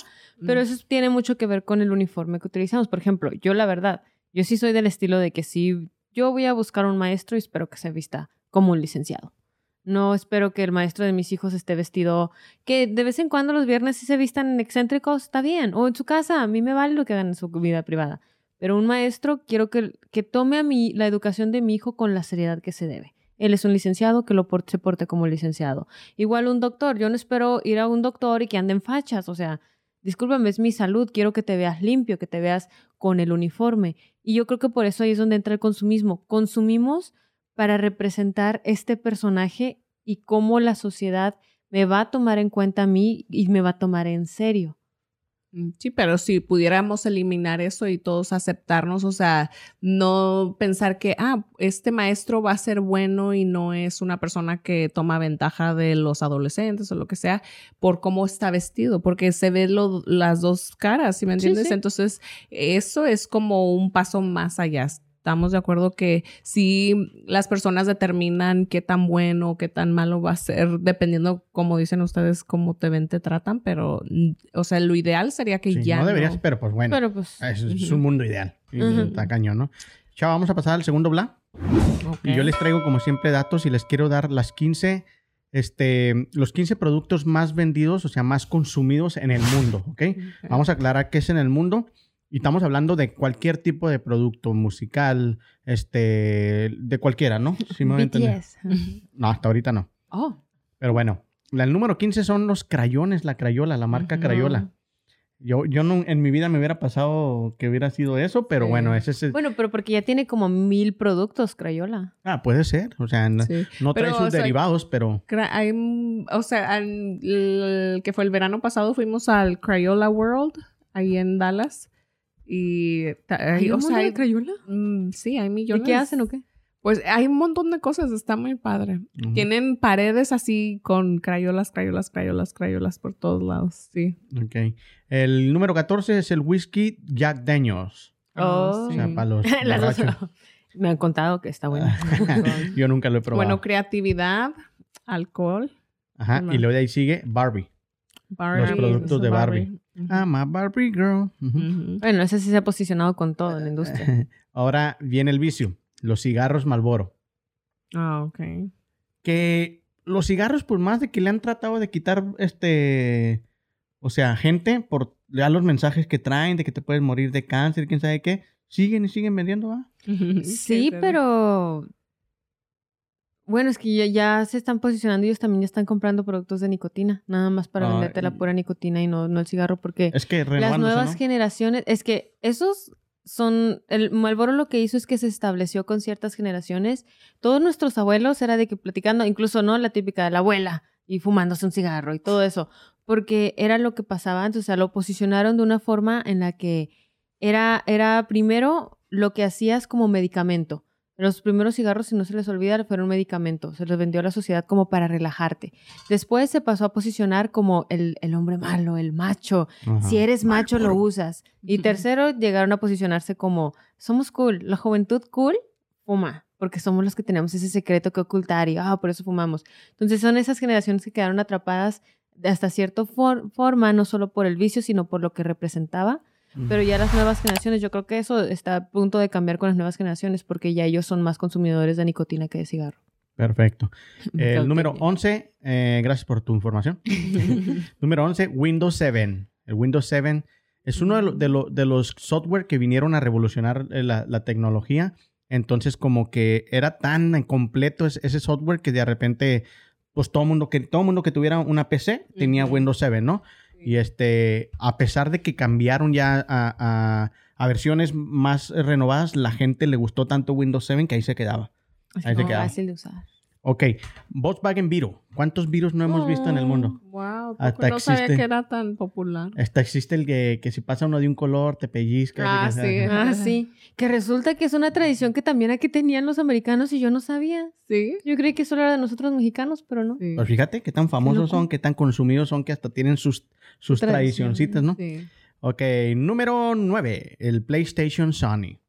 pero eso tiene mucho que ver con el uniforme que utilizamos. Por ejemplo, yo la verdad, yo sí soy del estilo de que si yo voy a buscar un maestro y espero que se vista como un licenciado. No espero que el maestro de mis hijos esté vestido, que de vez en cuando los viernes sí se vistan excéntricos, está bien. O en su casa, a mí me vale lo que hagan en su vida privada. Pero un maestro quiero que, que tome a mí la educación de mi hijo con la seriedad que se debe. Él es un licenciado, que lo se porte como licenciado. Igual un doctor, yo no espero ir a un doctor y que ande en fachas, o sea, discúlpame, es mi salud, quiero que te veas limpio, que te veas con el uniforme. Y yo creo que por eso ahí es donde entra el consumismo. Consumimos para representar este personaje y cómo la sociedad me va a tomar en cuenta a mí y me va a tomar en serio. Mm, Sí, pero si pudiéramos eliminar eso y todos aceptarnos, o sea, no pensar que, ah, este maestro va a ser bueno y no es una persona que toma ventaja de los adolescentes o lo que sea por cómo está vestido, porque se ve lo- las dos caras, ¿sí me Sí, entiendes? sí. Entonces, eso es como un paso más allá. Estamos de acuerdo que si las personas determinan qué tan bueno o qué tan malo va a ser, dependiendo, como dicen ustedes, cómo te ven, te tratan, pero, mm, o sea, lo ideal sería que Sí, ya no deberías, no. pero pues bueno. Pero pues. es, un mundo ideal. Está cañón, ¿no? Chao, vamos a pasar al segundo bla. Y yo les traigo, como siempre, datos y les quiero dar las 15, este, los 15 productos más vendidos, o sea, más consumidos en el mundo, ¿ok? Vamos a aclarar qué es en el mundo. Y estamos hablando de cualquier tipo de producto musical, este, de cualquiera, ¿no? ¿Sí me? BTS. No, hasta ahorita no. Oh. Pero bueno, la- el número 15 son los crayones, la Crayola, la marca. Crayola. Yo, yo no, en mi vida me hubiera pasado que hubiera sido eso, pero Sí. bueno, ese es... el- Bueno, pero porque ya tiene como mil productos, Crayola. Ah, puede ser. O sea, no, Sí. no trae Pero, sus sea, derivados, pero... Hay, o sea, al- el que fue el verano pasado fuimos al Crayola World, ahí en Dallas. Y, ¿Hay o sea, de hay- Crayola? mm, sí, hay ¿Y millones. qué hacen o qué? Pues hay un montón de cosas, está muy padre. Tienen paredes así con crayolas, crayolas, crayolas, crayolas por todos lados, sí. Ok. El número 14 es el whisky Jack Daniels. Oh. O sea, sí. para los. Me han contado que está bueno. Yo nunca lo he probado. Bueno, creatividad, alcohol, Ajá. ¿qué Y luego de ahí sigue Barbie. Barbie. Los productos de Barbie. I'm a Barbie girl. Bueno, ese sí se ha posicionado con todo en la industria. Ahora viene el vicio. Los cigarros Malboro. Ah, ok. que los cigarros, por más de que le han tratado de quitar, este, o sea, gente, por ya los mensajes que traen de que te puedes morir de cáncer, quién sabe qué, siguen y siguen vendiendo, ¿va? Sí, pero... Bueno, es que ya, ya se están posicionando y ellos también ya están comprando productos de nicotina, nada más para Ah, venderte la pura nicotina y no, no el cigarro, porque Es que las nuevas ¿no? generaciones, es que esos son, el Malboro lo que hizo es que se estableció con ciertas generaciones. Todos nuestros abuelos era de que platicando, incluso no la típica de la abuela y fumándose un cigarro y todo eso, porque era lo que pasaba antes, o sea, lo posicionaron de una forma en la que era, era primero lo que hacías como medicamento. Los primeros cigarros, si no se les olvida, fueron medicamentos. Se los vendió a la sociedad como para relajarte. Después se pasó a posicionar como el, el hombre malo, el macho, Ajá. si eres macho, lo usas. Y tercero, llegaron a posicionarse como, somos cool, la juventud cool, fuma, porque somos los que tenemos ese secreto que ocultar y, ah, por eso fumamos. Entonces son esas generaciones que quedaron atrapadas de hasta cierta for- forma, no solo por el vicio, sino por lo que representaba. Pero ya las nuevas generaciones, yo creo que eso está a punto de cambiar con las nuevas generaciones, porque ya ellos son más consumidores de nicotina que de cigarro. Perfecto. El número 11, eh, gracias por tu información. número 11, Windows 7. El Windows 7 es uno de, lo- de lo- de los software que vinieron a revolucionar eh, la, la tecnología. Entonces, como que era tan completo es- ese software que de repente, pues todo mundo que, todo mundo que tuviera una PC tenía. Windows 7, ¿no? Y este, a pesar de que cambiaron ya a, a- a versiones más renovadas, la gente le gustó tanto Windows 7 que ahí se quedaba. Ahí se quedaba. fácil de usar. Ok, Volkswagen Beetle. ¿Cuántos virus no hemos visto en el mundo? Wow, Hasta no sabía existe. que era tan popular. Hasta existe el que, que si pasa uno de un color, te pellizcas. y Ah, que sí. Ah, sí. Que resulta que es una tradición que también aquí tenían los americanos y yo no sabía. Sí. Yo creí que solo era de nosotros mexicanos, pero no. Sí. Pues fíjate qué tan famosos son, qué tan consumidos son, que hasta tienen sus, sus tradicioncitas, ¿no? Sí. Ok, número 9, el PlayStation Sony.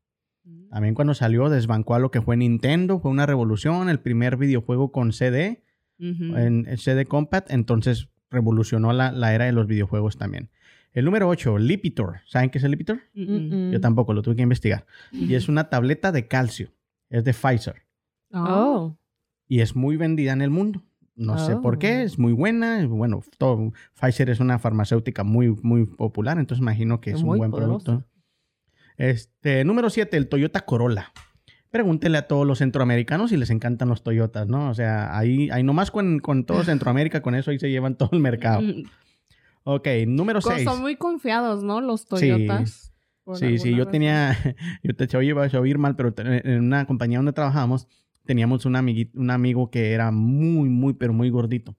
También cuando salió desbancó a lo que fue Nintendo, fue una revolución, el primer videojuego con CD, en en CD Compact, entonces revolucionó la, la era de los videojuegos también. El número 8, Lipitor. ¿Saben qué es el Lipitor? Yo tampoco, lo tuve que investigar. Y es una tableta de calcio. Es de Pfizer. Oh. Y es muy vendida en el mundo. No sé por Oh. qué, es muy buena. Bueno, todo, Pfizer es una farmacéutica muy, muy popular, entonces imagino que es un buen producto. Este, número 7, el Toyota Corolla. Pregúntele a todos los centroamericanos si les encantan los Toyotas, ¿no? O sea, ahí, ahí nomás con, con todo Centroamérica, con eso ahí se llevan todo el mercado. Ok, número Co- 6. Son muy confiados, ¿no? Los Sí. Toyotas. Sí, sí, alguna yo razón. tenía, yo te vas a oír mal, pero en una compañía donde trabajábamos, teníamos un, amigui- un amigo que era muy, muy, pero muy gordito.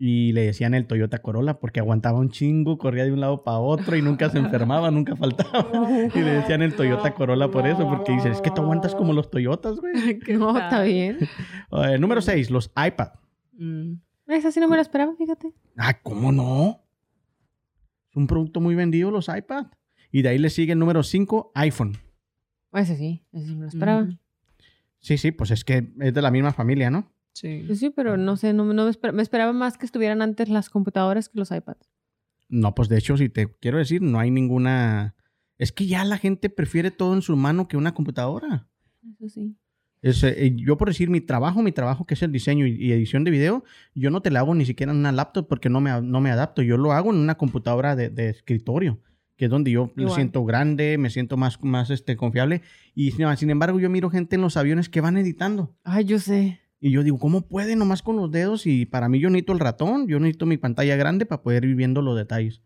Y le decían el Toyota Corolla porque aguantaba un chingo, corría de un lado para otro y nunca se enfermaba, nunca faltaba. Y le decían el Toyota Corolla por eso, porque dice, es que tú aguantas como los Toyotas, güey. ¿Qué No, está bien. Eh, número 6, los iPad. Mm. Esa sí no me la esperaba, fíjate. Ah, ¿cómo no? Es un producto muy vendido los iPad. Y de ahí le sigue el número 5, iPhone. Ese sí, ese sí me lo esperaba. Ujú. Sí, sí, pues es que es de la misma familia, ¿no? Sí. Pues sí, pero no sé, no, no me, esper- me esperaba más que estuvieran antes las computadoras que los iPads. No, pues de hecho, si te quiero decir, no hay ninguna... Es que ya la gente prefiere todo en su mano que una computadora. Eso sí. Es, eh, yo por decir mi trabajo, mi trabajo que es el diseño y, y edición de video, yo no te la hago ni siquiera en una laptop porque no me, no me adapto. Yo lo hago en una computadora de, de escritorio, que es donde yo me siento grande, me siento más, más este, confiable. Y sin, sin embargo, yo miro gente en los aviones que van editando. Ay, yo sé. Y yo digo, ¿cómo puede nomás con los dedos? Y para mí yo necesito el ratón, yo necesito mi pantalla grande para poder ir viendo los detalles.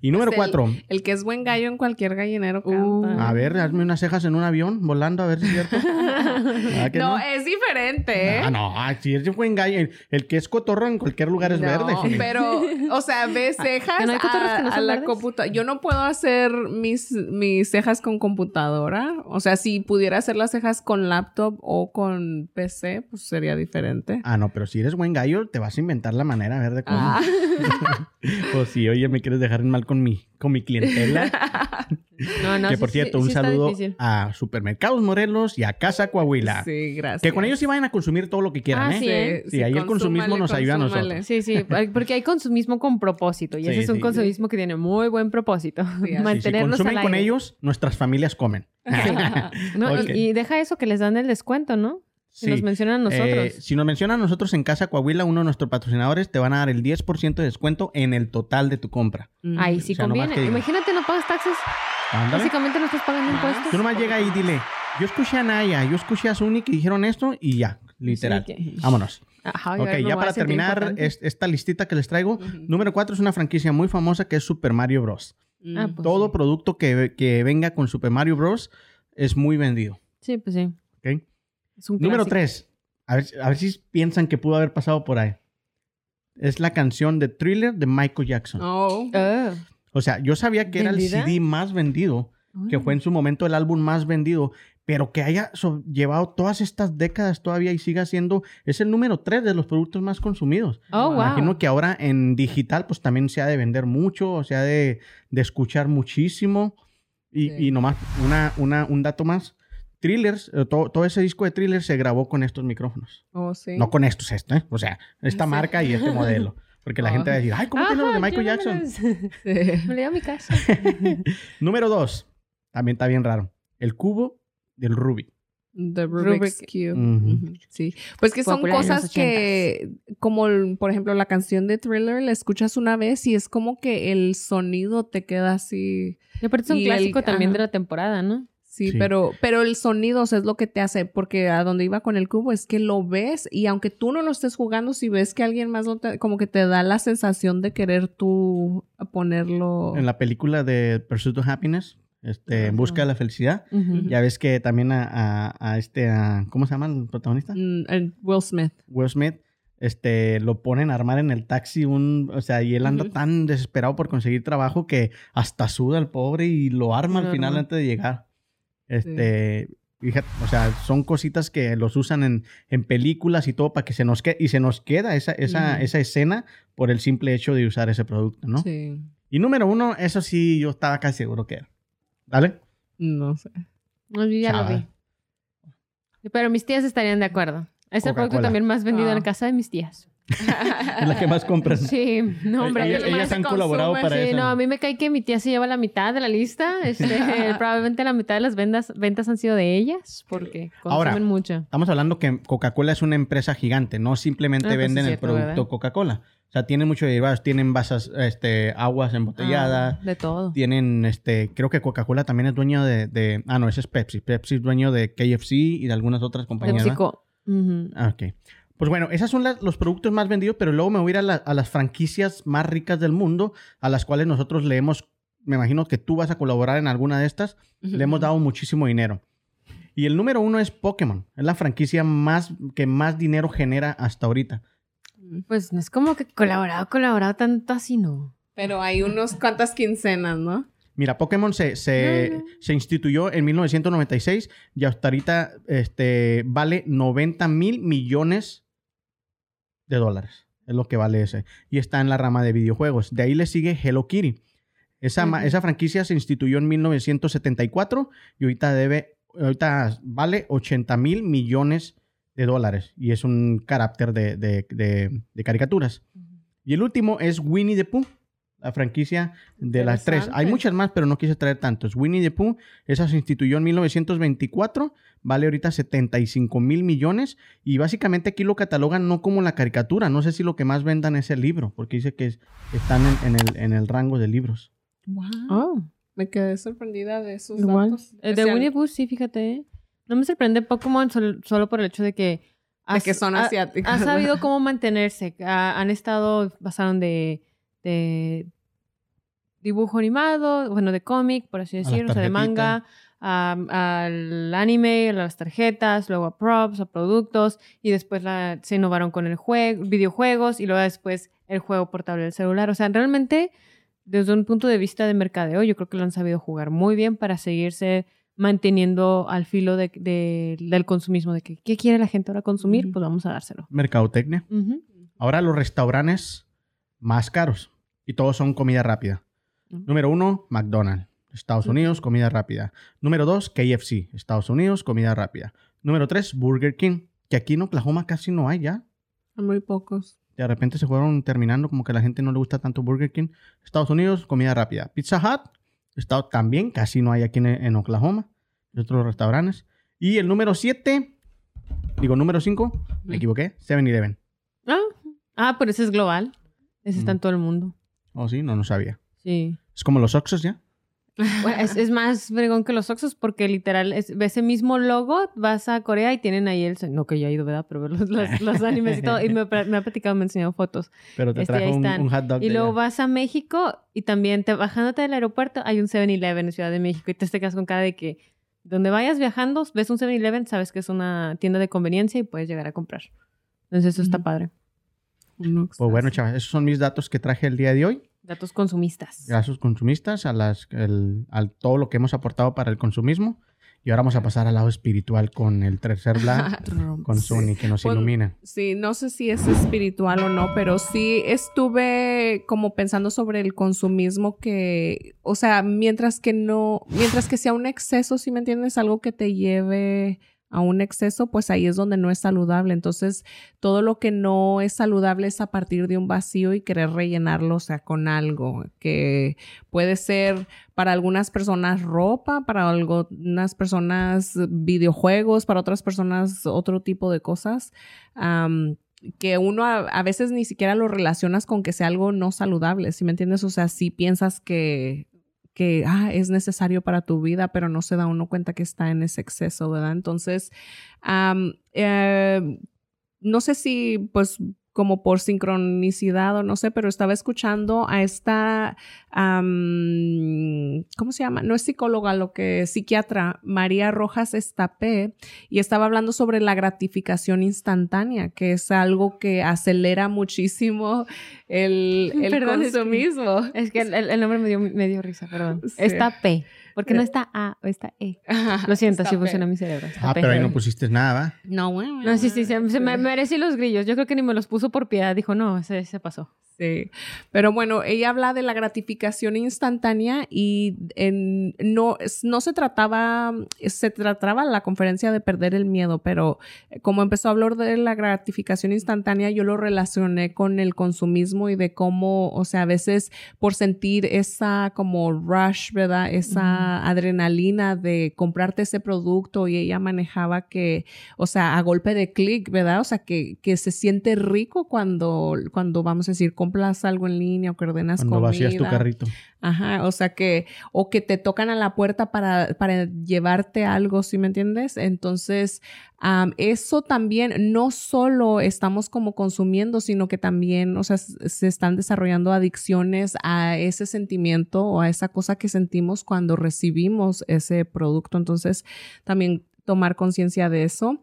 Y número el- cuatro. El que es buen gallo en cualquier gallinero Uh. A ver, hazme unas cejas en un avión volando, a ver si es cierto. ¿Verdad que no, es diferente, ¿eh? Ah, no, si es buen gallo. El, que es cotorro en cualquier lugar es No, verde. sí. pero, o sea, cejas ¿Que no hay cotorros a, que no a son la computadora. Yo no puedo hacer mis, mis cejas con computadora. O sea, si pudiera hacer las cejas con laptop o con PC, pues sería diferente. Ah, no, pero si eres buen gallo, te vas a inventar la manera, a ver de cómo. Ah. Pues sí, oye, me quieres dejar en mal con mi, con mi clientela. No, no, que por sí, cierto, sí un saludo difícil. a Supermercados Morelos y a Casa Coahuila. Sí, gracias. Que con ellos sí vayan a consumir todo lo que quieran, Ah, ¿eh? sí, ¿eh? Sí, ahí el consumismo nos ayuda a consúmale. Sí, sí, porque hay consumismo con propósito y Sí, ese es un sí. consumismo que tiene muy buen propósito. Sí, si Mantenernos consumen al con ellos, nuestras familias comen. No, y- Ok. y, deja eso que les dan el descuento, ¿no? Si Sí. nos mencionan a nosotros. Eh, si nos mencionan a nosotros en Casa Coahuila, uno de nuestros patrocinadores, te van a dar el 10% de descuento en el total de tu compra. Mm. Ahí sí o sea, conviene. Imagínate, no pagas taxes. Ándale. Básicamente no estás pagando impuestos. Tú nomás llega ahí y dile, yo escuché a Naya, yo escuché a Suni que dijeron esto y ya, literal. Sí, que- Vámonos. Ajá, Ok, ya para terminar es- esta listita que les traigo, número 4 es una franquicia muy famosa que es Super Mario Bros. Mm. Ah, pues Todo sí. producto que, que venga con Super Mario Bros. es muy vendido. Sí, pues sí. ¿ok? Es un Número. 3. A ver, a ver si piensan que pudo haber pasado por ahí. Es la canción de Thriller de Michael Jackson. Oh. Ah. O sea, yo sabía que era el. CD más vendido, que fue en su momento el álbum más vendido, pero que haya so- llevado todas estas décadas todavía y siga siendo, es el número 3 de los productos más consumidos. Oh, wow. Imagino que ahora en digital pues también se ha de vender mucho, o se ha de, de escuchar muchísimo. Y, Sí. y nomás una, una, un dato más. Thrillers, eh, to- todo ese disco de Thrillers se grabó con estos micrófonos. Oh, sí. No con estos, esto, ¿eh? O sea, esta Sí. marca y este modelo. Porque la gente va a decir, ay, ¿cómo tiene los de Michael Jackson? Me, las- Sí. me lo a mi casa. Número dos, también está bien raro. El cubo del Rubik. The Rubik's Rubik. Cube. Sí. Pues que son Popular cosas que, como el- por ejemplo la canción de Thriller, la escuchas una vez y es como que el sonido te queda así. Y aparte es un Y el- clásico también ajá. de la temporada, ¿no? Sí, Sí. pero pero el sonido o sea, es lo que te hace, porque a donde iba con el cubo es que lo ves y aunque tú no lo estés jugando, si ves que alguien más lo te- como que te da la sensación de querer tú ponerlo. En la película de Pursuit of Happiness, este, En busca de la felicidad, ya ves que también a, a- a este, a- ¿cómo se llama el protagonista? Mm, Will Smith. Will Smith, este, lo ponen a armar en el taxi, un, o sea, y él anda tan desesperado por conseguir trabajo que hasta suda el pobre y lo arma al final antes de llegar. Este, fíjate, o sea, son cositas que los usan en, en películas y todo para que se nos quede, y se nos queda esa, esa, esa escena por el simple hecho de usar ese producto, ¿no? Sí. Y número uno, eso sí, yo estaba casi seguro que era. ¿Dale? No sé. No, yo ya lo vi. Pero mis tías estarían de acuerdo. Es el producto también más vendido en Ah. la casa de mis tías. Es la que más compras. Sí, no, hombre. Ellas- han colaborado para sí, eso. no, a mí me cae que mi tía se lleva la mitad de la lista. Este, probablemente la mitad de las ventas, ventas han sido de ellas porque consumen Ahora, mucho. Estamos hablando que Coca-Cola es una empresa gigante, no simplemente Ah, pues venden el producto. Coca-Cola. O sea, tienen muchos derivados, tienen vasas, este, aguas embotelladas, Ah, de todo. tienen, este, creo que Coca-Cola también es dueño de, de- ah, no, ese es Pepsi. Pepsi es dueño de KFC y de algunas otras compañías. PepsiCo. Ujú. Ah, ok. Pues bueno, esos son las- los productos más vendidos, pero luego me voy a ir a, la- a las franquicias más ricas del mundo, a las cuales nosotros le hemos, me imagino que tú vas a colaborar en alguna de estas, le hemos dado muchísimo dinero. Y el número uno es Pokémon. Es la franquicia más que más dinero genera hasta ahorita. Pues no es como que colaborado, colaborado tanto así, no. Pero hay unos cuantas quincenas, ¿no? Mira, Pokémon se, se, No, no. se instituyó en 1996 y hasta ahorita este, vale 90 mil millones de dólares. Es lo que vale ese. Y está en la rama de videojuegos. De ahí le sigue Hello Kitty. Esa, esa franquicia se instituyó en 1974 y ahorita debe, ahorita vale 80 mil millones de dólares. Y es un carácter de, de- de- de caricaturas. Y el último es Winnie the Pooh, la franquicia de las tres. Hay muchas más, pero no quise traer tantos. Winnie the Pooh, esa se instituyó en 1924, vale ahorita 75 mil millones. Y básicamente aquí lo catalogan no como la caricatura. No sé si lo que más vendan es el libro, porque dice que es- están en, en el, en el rango de libros. Wow. Oh, Me quedé sorprendida de esos igual. datos. Eh, de Winnie Pooh, sí, fíjate. No me sorprende Pokémon sol- solo por el hecho de que... de que son ha- asiáticos. Ha sabido cómo mantenerse. Ha- han estado, pasaron de, de dibujo animado, bueno, de cómic, por así decirlo, o sea, de manga, a- al anime, a las tarjetas, luego a props, a productos, y después la- se innovaron con el juego, videojuegos, y luego después el juego portable del celular. O sea, realmente, desde un punto de vista de mercadeo, yo creo que lo han sabido jugar muy bien para seguirse manteniendo al filo de- de- del consumismo, de que ¿qué quiere la gente ahora consumir? Pues vamos a dárselo. Mercadotecnia. Ahora los restaurantes más caros. Y todos son comida rápida. Número uno, McDonald's. Estados. Unidos, comida rápida. Número dos, KFC. Estados Unidos, comida rápida. Número tres, Burger King. Que aquí en Oklahoma casi no hay ya. Muy pocos. De repente se fueron terminando como que a la gente no le gusta tanto Burger King. Estados Unidos, comida rápida. Pizza Hut. Estado también casi no hay aquí en, en Oklahoma. Y otros restaurantes. Y el número siete, digo número cinco, me equivoqué, 7-Eleven. Ah, ah, pero ese es global. Ese está en Ujú. todo el mundo. Oh, sí, no, no sabía. Sí. Es como los Oxos ya. Bueno, es, es más fregón que los Oxos porque literal es, ese mismo logo vas a Corea y tienen ahí el no que ya he ido verdad pero ver los, los, los animes y todo y me, me ha platicado me ha enseñado fotos Pero te Este, trajo un, un hot dog. y luego allá. vas a México y también te bajándote del aeropuerto hay un 7-Eleven en Ciudad de México y te te quedas con cara de que donde vayas viajando ves un 7-Eleven sabes que es una tienda de conveniencia y puedes llegar a comprar entonces eso está Ujú. padre Pues bueno, chavos, esos son mis datos que traje el día de hoy. datos consumistas Gracias consumistas, a las, el- al todo lo que hemos aportado para el consumismo. Y ahora vamos a pasar al lado espiritual con el tercer Black, con Sí. Sony, que nos Pues, ilumina. Sí, no sé si es espiritual o no, pero sí estuve como pensando sobre el consumismo que, o sea, mientras que no, mientras que sea un exceso, si me entiendes, algo que te lleve a un exceso, pues ahí es donde no es saludable. Entonces, todo lo que no es saludable es a partir de un vacío y querer rellenarlo, o sea, con algo que puede ser para algunas personas ropa, para algunas personas videojuegos, para otras personas otro tipo de cosas. que uno a, veces ni siquiera lo relacionas con que sea algo no saludable, ¿sí me entiendes? O sea, sí piensas que, que ah, es necesario para tu vida, pero no se da uno cuenta que está en ese exceso, ¿verdad? Entonces, eh, no sé si, pues, como por sincronicidad o no sé, pero estaba escuchando a esta, am, ¿cómo se llama? No es psicóloga, lo que es psiquiatra, María Rojas Estapé, y estaba hablando sobre la gratificación instantánea, que es algo que acelera muchísimo el, el Perdón, es que- consumismo. es que el, nombre me dio, me dio risa perdón Sí. Porque no está A o está E Lo siento, así funciona mi cerebro. Ah, pero ahí no pusiste nada, ¿va? No, bueno. No, sí, sí, se, se me merecí los grillos. Yo creo que ni me los puso por piedad. Dijo, no, ese se pasó. Sí, pero bueno, ella habla de la gratificación instantánea y en- no, no se trataba, se trataba la conferencia de perder el miedo, pero como empezó a hablar de la gratificación instantánea, yo lo relacioné con el consumismo y de cómo, o sea, a veces por sentir esa como rush, ¿verdad? Esa adrenalina de comprarte ese producto y ella manejaba que, o sea, a golpe de clic, ¿verdad? O sea, que, que se siente rico cuando, cuando vamos a decir, compras algo en línea o que ordenas Cuando comida. vacías tu carrito. Ajá, o sea que, o que te tocan a la puerta para, para llevarte algo, ¿sí me entiendes? Entonces, eso también, no solo estamos como consumiendo, sino que también, o sea, se están desarrollando adicciones a ese sentimiento o a esa cosa que sentimos cuando recibimos ese producto. Entonces, también tomar conciencia de eso.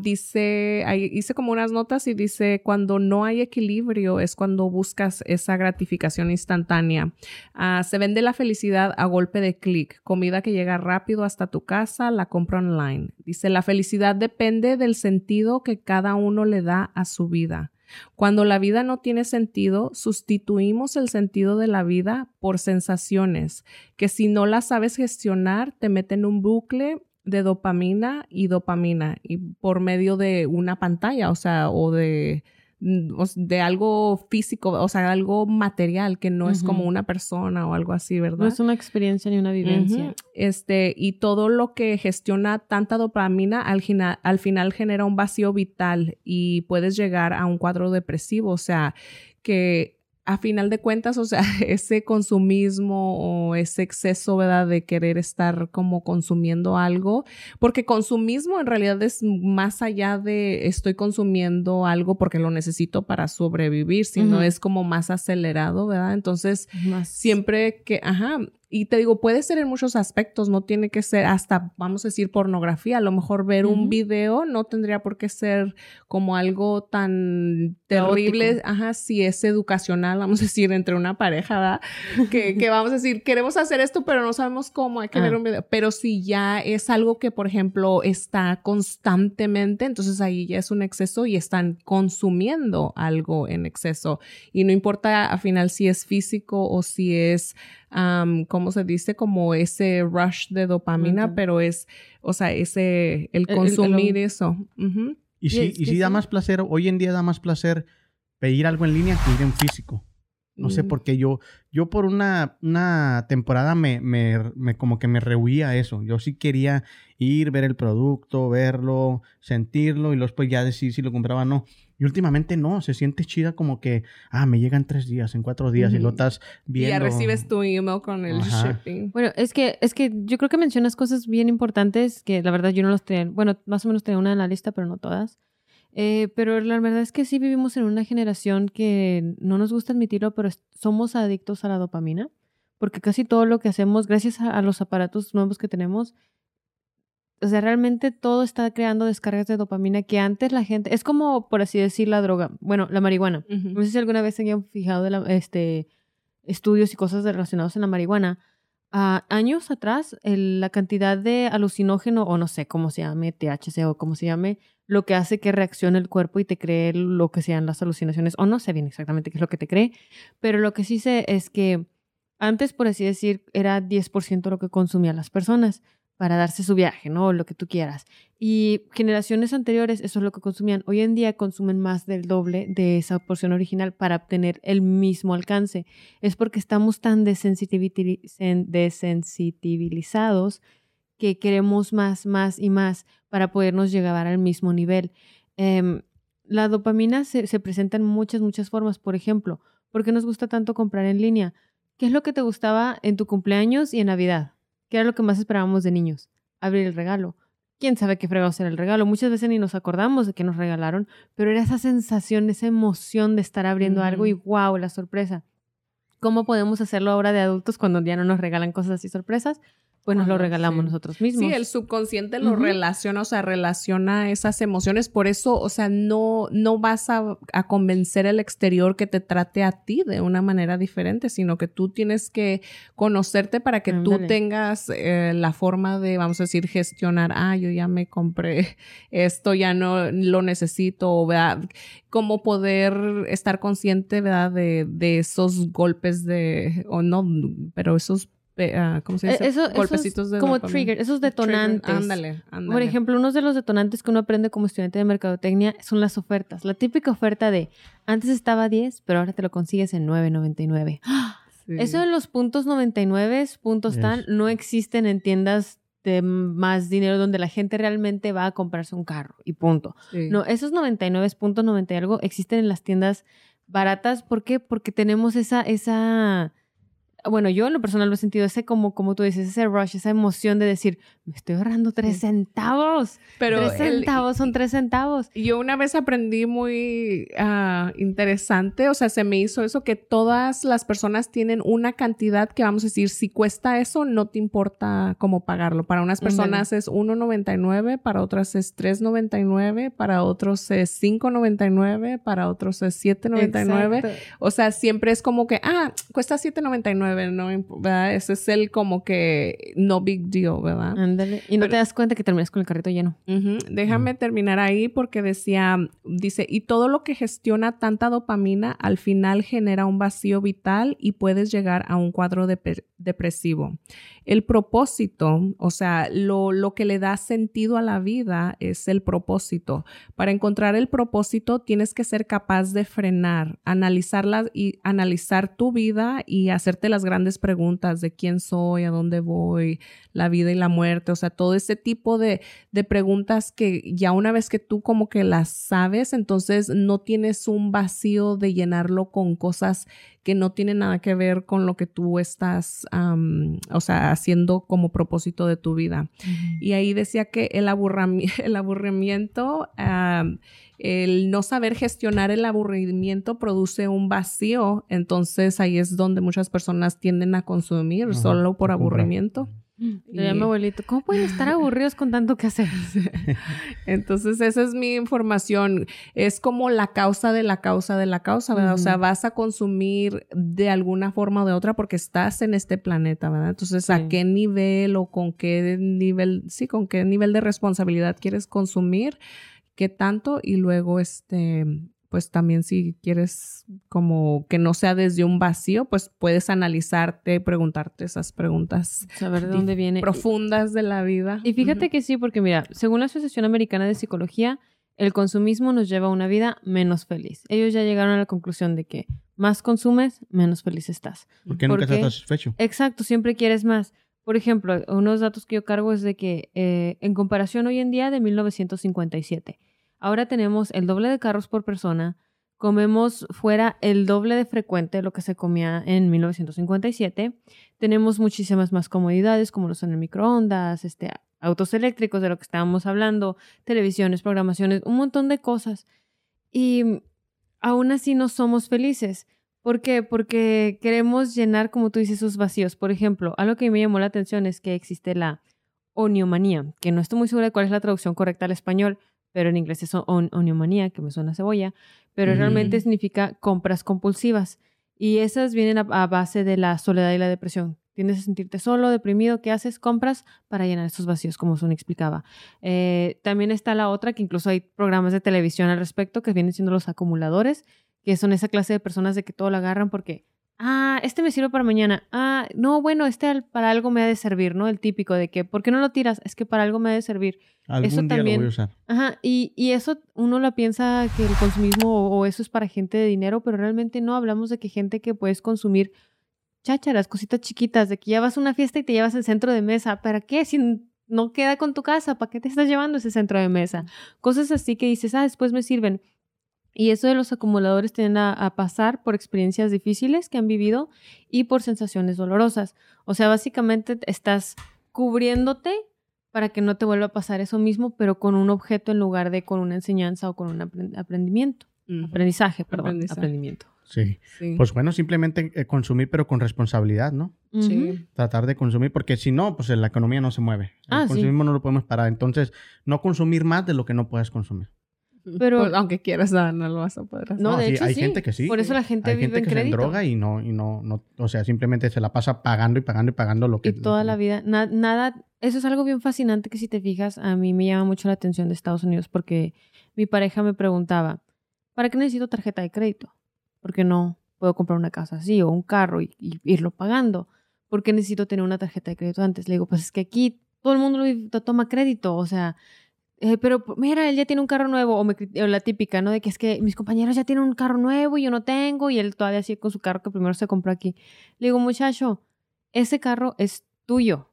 Dice, hice como unas notas y dice, cuando no hay equilibrio es cuando buscas esa gratificación instantánea. Ah, se vende la felicidad a golpe de clic, comida que llega rápido hasta tu casa, la compra online. Dice, la felicidad depende del sentido que cada uno le da a su vida. Cuando la vida no tiene sentido, sustituimos el sentido de la vida por sensaciones que si no las sabes gestionar, te meten en un bucle de dopamina y dopamina y por medio de una pantalla, o sea, o de mm, de algo físico, o sea, algo material que no es como una persona o algo así, ¿verdad? No es una experiencia ni una vivencia. Este, y todo lo que gestiona tanta dopamina al, al final genera un vacío vital y puedes llegar a un cuadro depresivo. O sea, que a final de cuentas, o sea, ese consumismo o ese exceso, ¿verdad? De querer estar como consumiendo algo, porque consumismo en realidad es más allá de estoy consumiendo algo porque lo necesito para sobrevivir, sino es como más acelerado, ¿verdad? Entonces, Más siempre que, ajá, y te digo, puede ser en muchos aspectos, no tiene que ser hasta, vamos a decir, pornografía. A lo mejor ver un video no tendría por qué ser como algo tan terrible, ajá, si es educacional, vamos a decir, entre una pareja, ¿verdad? Que, que vamos a decir, queremos hacer esto, pero no sabemos cómo, hay que Ah. ver un video. Pero si ya es algo que, por ejemplo, está constantemente, entonces ahí ya es un exceso y están consumiendo algo en exceso. Y no importa al final si es físico o si es, am, ¿cómo se dice? Como ese rush de dopamina, pero es, o sea, ese, el el- consumir el- eso. Y es y sí da más placer, hoy en día da más placer pedir algo en línea que ir en físico. No sé Mm. por qué yo, yo por una, una temporada me, me, me- como que me rehuía a eso. Yo sí quería ir, ver el producto, verlo, sentirlo y luego después ya decir si lo compraba o no. Y últimamente no, se siente chida como que, ah, me llega en tres días, en cuatro días y lo estás Y viendo. ya recibes tu email con el Ajá. shipping. Bueno, es que, es que yo creo que mencionas cosas bien importantes que la verdad yo no los tenía, bueno, más o menos tenía una en la lista, pero no todas. Eh, pero la verdad es que sí vivimos en una generación que no nos gusta admitirlo, pero somos adictos a la dopamina, porque casi todo lo que hacemos, gracias a, a los aparatos nuevos que tenemos, o sea, realmente todo está creando descargas de dopamina que antes la gente, es como, por así decir, la droga, bueno, la marihuana. No sé si alguna vez se hayan fijado de la- este, estudios y cosas relacionados en la marihuana. Ah, años atrás, el- la cantidad de alucinógeno, o no sé cómo se llame, THC o cómo se llame, lo que hace que reaccione el cuerpo y te cree lo que sean las alucinaciones, o no sé bien exactamente qué es lo que te cree, pero lo que sí sé es que antes, por así decir, era 10% lo que consumían las personas para darse su viaje, ¿no? O lo que tú quieras. Y generaciones anteriores, eso es lo que consumían. Hoy en día consumen más del doble de esa porción original para obtener el mismo alcance. Es porque estamos tan desensibilizados que queremos más, más y más para podernos llegar al mismo nivel. Em, la dopamina se, se presenta en muchas, muchas formas. Por ejemplo, ¿por qué nos gusta tanto comprar en línea? ¿Qué es lo que te gustaba en tu cumpleaños y en Navidad? ¿Qué era lo que más esperábamos de niños? Abrir el regalo. ¿Quién sabe qué fregado era el regalo? Muchas veces ni nos acordamos de que nos regalaron, pero era esa sensación, esa emoción de estar abriendo algo y wow, la sorpresa. ¿Cómo podemos hacerlo ahora de adultos cuando ya no nos regalan cosas así sorpresas? Pues nos lo regalamos sí. nosotros mismos. Sí, el subconsciente lo relaciona, o sea, relaciona esas emociones. Por eso, o sea, no, no vas a, a convencer al exterior que te trate a ti de una manera diferente, sino que tú tienes que conocerte para que tú tengas eh, la forma de, vamos a decir, gestionar, ah, yo ya me compré esto, ya no lo necesito, ¿verdad? Cómo poder estar consciente, ¿verdad? De, de esos golpes de, o no, pero esos... ah, ¿Cómo se Eh, dice? eso- esos Golpecitos de como dopamina. trigger, esos Trigger, detonantes. Ándale, ándale. Por ejemplo, uno de los detonantes que uno aprende como estudiante de mercadotecnia son las ofertas. La típica oferta de antes estaba a 10, pero ahora te lo consigues en 9.99. Sí. Eso de los puntos 99, puntos Yes. tal, no existen en tiendas de más dinero donde la gente realmente va a comprarse un carro y punto. Sí. No, esos 99 puntos 90 y algo existen en las tiendas baratas. ¿Por qué? Porque tenemos esa, esa bueno, yo en lo personal lo he sentido ese como, como tú dices, ese rush, esa emoción de decir, me estoy ahorrando tres centavos. Pero tres el- centavos son tres centavos. Yo una vez aprendí muy ah, interesante, o sea, se me hizo eso que todas las personas tienen una cantidad que vamos a decir, si cuesta eso, no te importa cómo pagarlo. Para unas personas es 1.99, para otras es 3.99, para otros es 5.99, para otros es 7.99. Exacto. O sea, siempre es como que, ah, cuesta 7.99, ¿no? imp- ¿verdad? Ese es el como que no big deal, ¿verdad? Ándale. Y no Pero- te das cuenta que terminas con el carrito lleno. Déjame terminar ahí porque decía, dice, y todo lo que gestiona tanta dopamina al final genera un vacío vital y puedes llegar a un cuadro dep- depresivo. El propósito, o sea, lo, lo que le da sentido a la vida es el propósito. Para encontrar el propósito tienes que ser capaz de frenar, analizarla y analizar tu vida y hacerte las grandes preguntas de quién soy, a dónde voy, la vida y la muerte, o sea, todo ese tipo de, de preguntas que ya una vez que tú como que las sabes, entonces no tienes un vacío de llenarlo con cosas que no tienen nada que ver con lo que tú estás, am, o sea, haciendo como propósito de tu vida. Y ahí decía que el, aburrami- el aburrimiento, el no saber gestionar el aburrimiento produce un vacío, entonces ahí es donde muchas personas tienden a consumir Ajá, solo por a comprar. Diría mi abuelito, ¿cómo pueden estar aburridos con tanto que hacer? Entonces, esa es mi información. Es como la causa de la causa de la causa, ¿verdad? O sea, vas a consumir de alguna forma o de otra porque estás en este planeta, ¿verdad? Entonces, Sí. ¿a qué nivel o con qué nivel, sí, con qué nivel de responsabilidad quieres consumir? ¿Qué tanto? Y luego, este, pues también si quieres como que no sea desde un vacío, pues puedes analizarte, preguntarte esas preguntas Saber de dónde viene. profundas de la vida. Y fíjate que sí, porque mira, según la Asociación Americana de Psicología, el consumismo nos lleva a una vida menos feliz. Ellos ya llegaron a la conclusión de que más consumes, menos feliz estás. Porque ¿Por nunca estás satisfecho. Exacto, siempre quieres más. Por ejemplo, unos datos que yo cargo es de que eh, en comparación hoy en día de 1957, ahora tenemos el doble de carros por persona, comemos fuera el doble de frecuente lo que se comía en 1957, tenemos muchísimas más comodidades como lo son el microondas, este, autos eléctricos de lo que estábamos hablando, televisiones, programaciones, un montón de cosas. Y aún así no somos felices. ¿Por qué? Porque queremos llenar, como tú dices, esos vacíos. Por ejemplo, algo que me llamó la atención es que existe la oniomanía, que no estoy muy segura de cuál es la traducción correcta al español, pero en inglés es on- oniomanía, que me suena a cebolla, pero realmente significa compras compulsivas. Y esas vienen a, a base de la soledad y la depresión. Tienes a sentirte solo, deprimido, ¿qué haces? Compras para llenar esos vacíos, como Sun explicaba. Eh, también está la otra, que incluso hay programas de televisión al respecto, que vienen siendo los acumuladores, que son esa clase de personas de que todo lo agarran porque, ah, este me sirve para mañana. Ah, no, bueno, este para algo me ha de servir, ¿no? El típico de que, ¿por qué no lo tiras? Es que para algo me ha de servir. Algún Eso día también- lo voy a usar. Ajá, y, y eso uno lo piensa que el consumismo o, o eso es para gente de dinero, pero realmente no hablamos de que gente que puedes consumir chácharas, cositas chiquitas, de que ya vas a una fiesta y te llevas el centro de mesa. ¿Para qué? Si no queda con tu casa, ¿para qué te estás llevando ese centro de mesa? Cosas así que dices, ah, después me sirven. Y eso de los acumuladores tienden a, a pasar por experiencias difíciles que han vivido y por sensaciones dolorosas. O sea, básicamente te estás cubriéndote para que no te vuelva a pasar eso mismo, pero con un objeto en lugar de con una enseñanza o con un aprend- aprendimiento. Aprendizaje, perdón. Aprendizaje. Aprendimiento. Sí. Sí. Pues bueno, simplemente eh, consumir, pero con responsabilidad, ¿no? Sí. Tratar de consumir, porque si no, pues la economía no se mueve. El Ah, sí. consumismo no lo podemos parar. Entonces, no consumir más de lo que no puedes consumir. Pero- Pues, aunque quieras, no, no lo vas a poder hacer. No, de sí, hecho hay sí. gente que sí. Por eso la gente Hay vive gente en que crédito. se droga y no, y no, no, o sea, simplemente se la pasa pagando y pagando y pagando lo que. Y toda la vida, na- nada, eso es algo bien fascinante que si te fijas, a mí me llama mucho la atención de Estados Unidos porque mi pareja me preguntaba, ¿para qué necesito tarjeta de crédito? Porque no puedo comprar una casa así o un carro y, y irlo pagando. ¿Por qué necesito tener una tarjeta de crédito antes? Le digo, pues es que aquí todo el mundo lo toma crédito, o sea, pero mira, él ya tiene un carro nuevo, o, me o la típica, ¿no? De que es que mis compañeros ya tienen un carro nuevo y yo no tengo, y él todavía sigue con su carro que primero se compró aquí. Le digo, muchacho, ese carro es tuyo.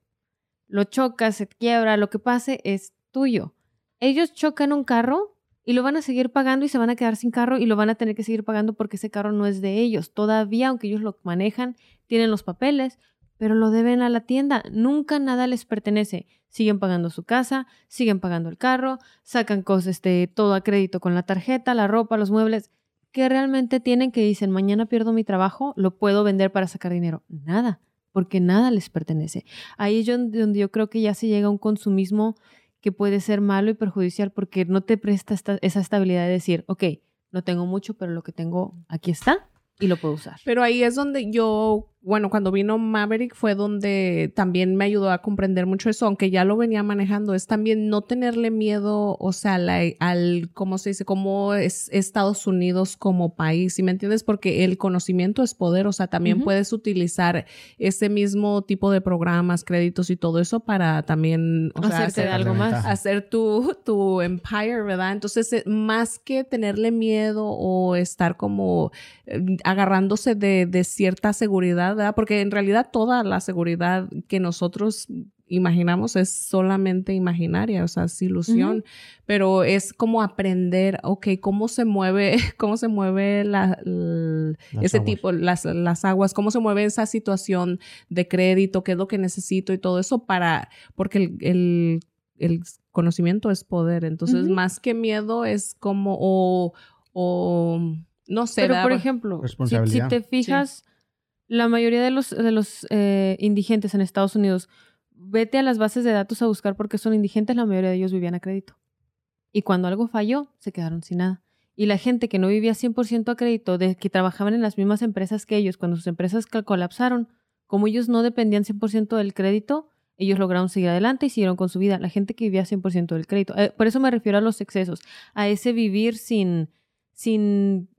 Lo chocas, se quiebra, lo que pase es tuyo. Ellos chocan un carro y lo van a seguir pagando y se van a quedar sin carro y lo van a tener que seguir pagando porque ese carro no es de ellos. Todavía, aunque ellos lo manejan, tienen los papeles, pero lo deben a la tienda. Nunca nada les pertenece. Siguen pagando su casa, siguen pagando el carro, sacan cosas, este, todo a crédito con la tarjeta, la ropa, los muebles, que realmente tienen que dicen, mañana pierdo mi trabajo, lo puedo vender para sacar dinero. Nada, porque nada les pertenece. Ahí es donde yo creo que ya se llega a un consumismo que puede ser malo y perjudicial porque no te presta esa estabilidad de decir, ok, no tengo mucho, pero lo que tengo aquí está y lo puedo usar. Pero ahí es donde yo bueno, cuando vino Maverick fue donde también me ayudó a comprender mucho eso, aunque ya lo venía manejando, es también no tenerle miedo, o sea, al, ¿cómo se dice? Como es Estados Unidos como país, ¿sí me entiendes? Porque el conocimiento es poder, o sea, también puedes utilizar ese mismo tipo de programas, créditos y todo eso para también, o sea, hacer algo más, hacer tu, tu empire, ¿verdad? Entonces, eh, más que tenerle miedo o estar como eh, agarrándose de, de cierta seguridad, porque en realidad toda la seguridad que nosotros imaginamos es solamente imaginaria, o sea, es ilusión, pero es como aprender, ok, cómo se mueve, cómo se mueve la, ese tipo, las, las aguas, cómo se mueve esa situación de crédito, qué es lo que necesito y todo eso para, porque el, el, conocimiento es poder, entonces más que miedo es como, o, o no sé. Pero por ejemplo, si, te fijas, la mayoría de los, de los eh, indigentes en Estados Unidos, vete a las bases de datos a buscar porque son indigentes, la mayoría de ellos vivían a crédito. Y cuando algo falló, se quedaron sin nada. Y la gente que no vivía 100% a crédito, de que trabajaban en las mismas empresas que ellos, cuando sus empresas colapsaron, como ellos no dependían 100% del crédito, ellos lograron seguir adelante y siguieron con su vida. La gente que vivía 100% del crédito. Eh, por eso me refiero a los excesos, a ese vivir sin, sin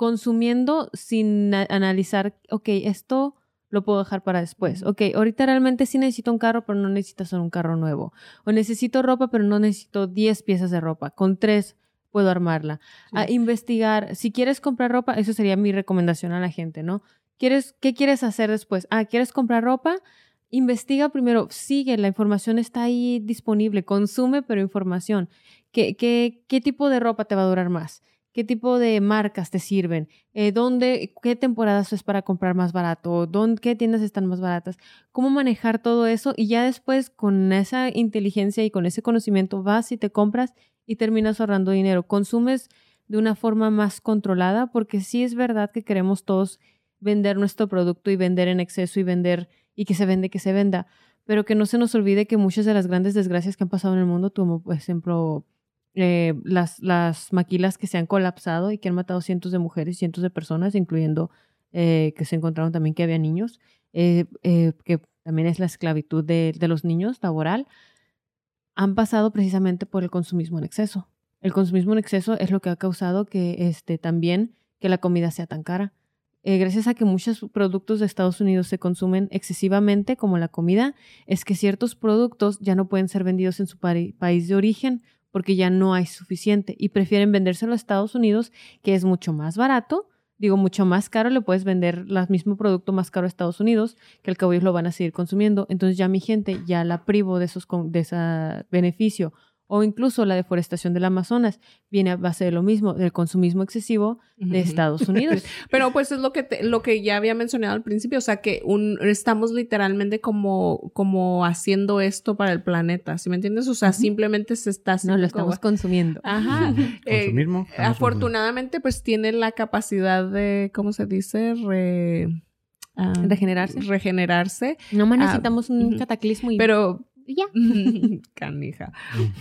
consumiendo sin analizar, ok, esto lo puedo dejar para después. Ok, ahorita realmente sí necesito un carro, pero no necesito un carro nuevo. O necesito ropa, pero no necesito 10 piezas de ropa. Con tres puedo armarla. A investigar, si quieres comprar ropa, eso sería mi recomendación a la gente, ¿no? ¿Quieres, ¿Qué quieres hacer después? Ah, ¿quieres comprar ropa? Investiga primero, sigue, la información está ahí disponible, consume, pero información. ¿Qué, qué, qué tipo de ropa te va a durar más? Qué tipo de marcas te sirven, eh, dónde, qué temporadas es para comprar más barato, dónde, qué tiendas están más baratas, cómo manejar todo eso y ya después con esa inteligencia y con ese conocimiento vas y te compras y terminas ahorrando dinero. Consumes de una forma más controlada porque sí es verdad que queremos todos vender nuestro producto y vender en exceso y vender y que se vende, que se venda, pero que no se nos olvide que muchas de las grandes desgracias que han pasado en el mundo, como por ejemplo eh, las, las maquilas que se han colapsado y que han matado cientos de mujeres, cientos de personas, incluyendo eh, que se encontraron también que había niños, eh, que también es la esclavitud de, de, los niños laboral, han pasado precisamente por el consumismo en exceso. El consumismo en exceso es lo que ha causado que este, también que la comida sea tan cara. gracias a que muchos productos de Estados Unidos se consumen excesivamente, como la comida, es que ciertos productos ya no pueden ser vendidos en su país de origen porque ya no hay suficiente y prefieren vendérselo a Estados Unidos, que es mucho más barato. Digo, mucho más caro, le puedes vender el mismo producto más caro a Estados Unidos, que al cabo ellos lo van a seguir consumiendo. Entonces ya mi gente ya la privo de, esos, de ese beneficio o incluso la deforestación del Amazonas viene a base de lo mismo, del consumismo excesivo de Estados Unidos. Pero pues es lo que lo que ya había mencionado al principio, o sea que un, estamos literalmente como como haciendo esto para el planeta, ¿sí me entiendes? O sea, simplemente se está No, lo estamos consumiendo. Ajá. Eh, afortunadamente pues tiene la capacidad de ¿cómo se dice? Ah, regenerarse. Regenerarse. No necesitamos un cataclismo. Y... Pero ya. Canija.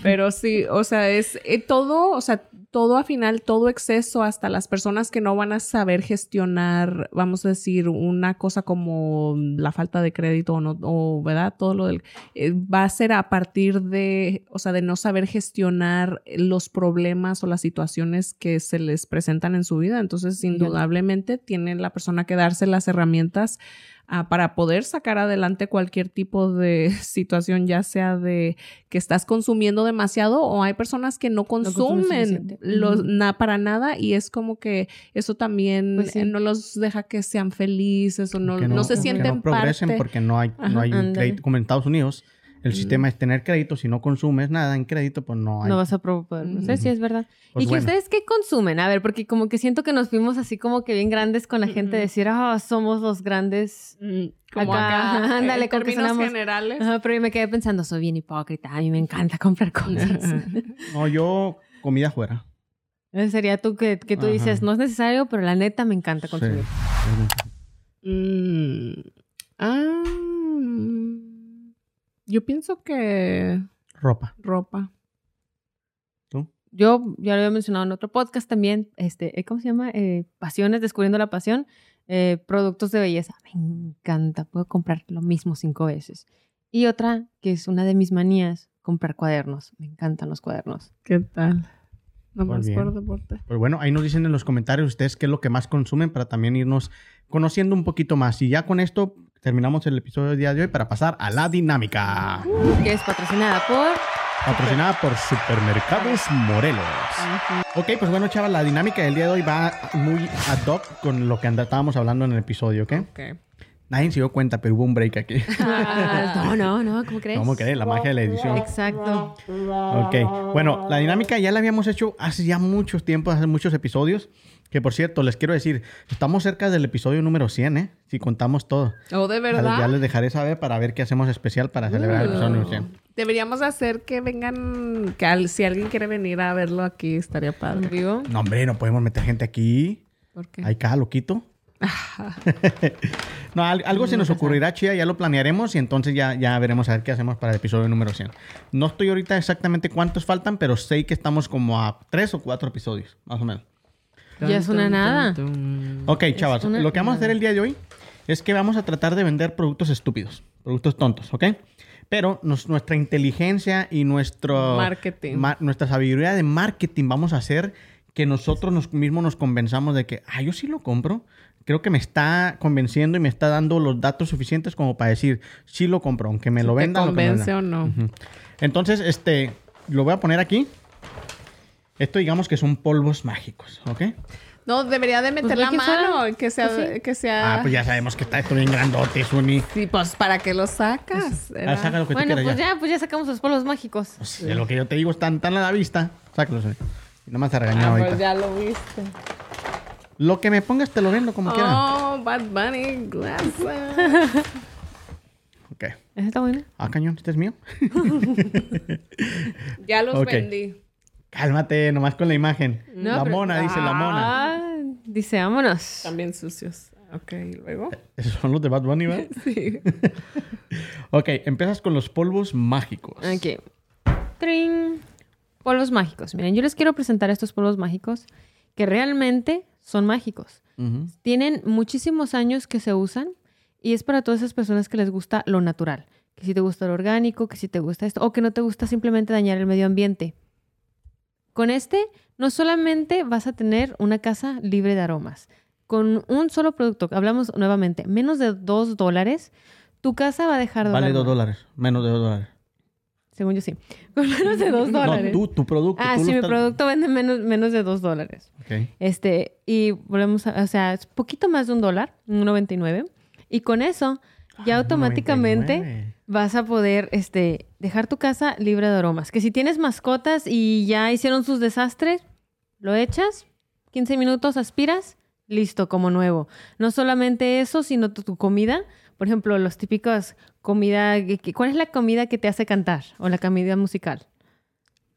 Pero sí, o sea, es eh, todo, o sea, todo al final, todo exceso, hasta las personas que no van a saber gestionar, vamos a decir, una cosa como la falta de crédito o no, o, ¿verdad? Todo lo del, eh, va a ser a partir de, o sea, de no saber gestionar los problemas o las situaciones que se les presentan en su vida. Entonces, indudablemente, tiene la persona que darse las herramientas Ah, para poder sacar adelante cualquier tipo de situación, ya sea de que estás consumiendo demasiado o hay personas que no consumen para nada y es como que eso también pues eh, no los deja que sean felices o no, no, se sienten no progresen porque no hay, no hay crédito como en Estados Unidos El sistema es tener crédito. Si no consumes nada en crédito, pues no hay. No vas a poder Mm. procesar, sí, es verdad. Pues ¿Y que bueno. ustedes qué consumen? A ver, porque como que siento que nos fuimos así como que bien grandes con la gente, Ujú. decir, ah, somos los grandes. Mm, Como Acá, acá, ándale, en que términos sonamos- generales. Ajá, pero yo me quedé pensando, soy bien hipócrita, a mí me encanta comprar cosas. No, yo comida fuera. Ese Sería tú que, que tú Ajá. dices, no es necesario, pero la neta me encanta Sí. consumir. Mm, ah, yo pienso que Ropa. ropa. ¿Tú? Yo ya lo había mencionado en otro podcast también, este, eh, ¿cómo se llama? Eh, Pasiones, Descubriendo la Pasión. eh, productos de belleza. Me encanta, puedo comprar lo mismo cinco veces. Y otra, que es una de mis manías, comprar cuadernos. Me encantan los cuadernos. ¿Qué tal? Nomás por deporte. Pues bueno, ahí nos dicen en los comentarios ustedes qué es lo que más consumen para también irnos conociendo un poquito más. Y ya con esto terminamos el episodio del día de hoy para pasar a la dinámica. Que es patrocinada por... Patrocinada por Supermercados Morelos. Ok, pues bueno, chavas, la dinámica del día de hoy va muy ad hoc con lo que estábamos hablando en el episodio, ¿ok? Ok. Nadie se dio cuenta, pero hubo un break aquí. Ah, no, no, no, ¿cómo crees? ¿Cómo crees? La magia de la edición. Exacto. Ok, bueno, la dinámica ya la habíamos hecho hace ya muchos tiempos, hace muchos episodios. Que por cierto, les quiero decir, estamos cerca del episodio número 100, ¿eh? Si contamos todo. Oh, de verdad. ya les dejaré saber para ver qué hacemos especial para celebrar el episodio número 100. Deberíamos hacer que vengan, que al- si alguien quiere venir a verlo aquí, estaría padre. ¿Vivo? No, hombre, no podemos meter gente aquí. ¿Por qué? Hay cada loquito. no, al- algo se nos ocurrirá, chía, ya lo planearemos y entonces ya, ya veremos a ver qué hacemos para el episodio número 100. No estoy ahorita exactamente cuántos faltan, pero sé que estamos como a tres o cuatro episodios, más o menos. Ya es una nada. Ok, chavas, lo que vamos a hacer el día de hoy es que vamos a tratar de vender productos estúpidos, productos tontos, ¿ok? Pero nos- nuestra inteligencia y nuestro Marketing. ma- nuestra sabiduría de marketing vamos a hacer que nosotros nos, mismos nos convenzamos de que, ah, yo sí lo compro. Creo que me está convenciendo y me está dando los datos suficientes como para decir, sí lo compro, aunque me lo ¿Te vendan. lo convence vendan". o no? Entonces, este, lo voy a poner aquí. Esto digamos que son polvos mágicos, ¿ok? No, debería de meter ve la que mano, que sea, Pues sí. que sea. Ah, pues ya sabemos que está esto bien grandote, Suni. Sí, pues para qué lo sacas. Ah, Era- saca lo que tú Bueno, quieras pues ya. ya, pues ya sacamos los polvos mágicos. Pues, de lo que yo te digo están tan a la vista. Sácalos. Suni. Y no me has regañado Ah, ahorita. pues ya lo viste. Lo que me pongas te lo vendo como quiera. Oh, Bad Bunny glasses. Ok. ¿Ese está bueno? Ah, cañón, este es mío. ya los vendí. Cálmate, nomás con la imagen. No, la pero- mona, dice la mona. Ah, dice, vámonos. También sucios. Ok, ¿y luego. Esos son los de Bad Bunny, ¿verdad? Sí. ok, empiezas con los polvos mágicos. Ok. Trin. Polvos mágicos. Miren, yo les quiero presentar estos polvos mágicos que realmente son mágicos. Tienen muchísimos años que se usan y es para todas esas personas que les gusta lo natural. Que si te gusta lo orgánico, que si te gusta esto, o que no te gusta simplemente dañar el medio ambiente. Con este, no solamente vas a tener una casa libre de aromas. Con un solo producto, hablamos nuevamente, menos de dos dólares, tu casa va a dejar de Vale dos dólares. Menos de dos dólares. Según yo sí. Con menos de dos dólares. No, tú, tu producto. ah, tú sí, mi estás- producto vende menos, menos de dos dólares. Ok. Este, y volvemos a, o sea, es poquito más de un dólar, un 99. Y con eso, ya Ah, automáticamente 99. vas a poder, este, dejar tu casa libre de aromas. Que si tienes mascotas y ya hicieron sus desastres, lo echas, 15 minutos aspiras, listo, como nuevo. No solamente eso, sino tu, tu comida. Por ejemplo, los típicos comida, ¿cuál es la comida que te hace cantar? O la comida musical.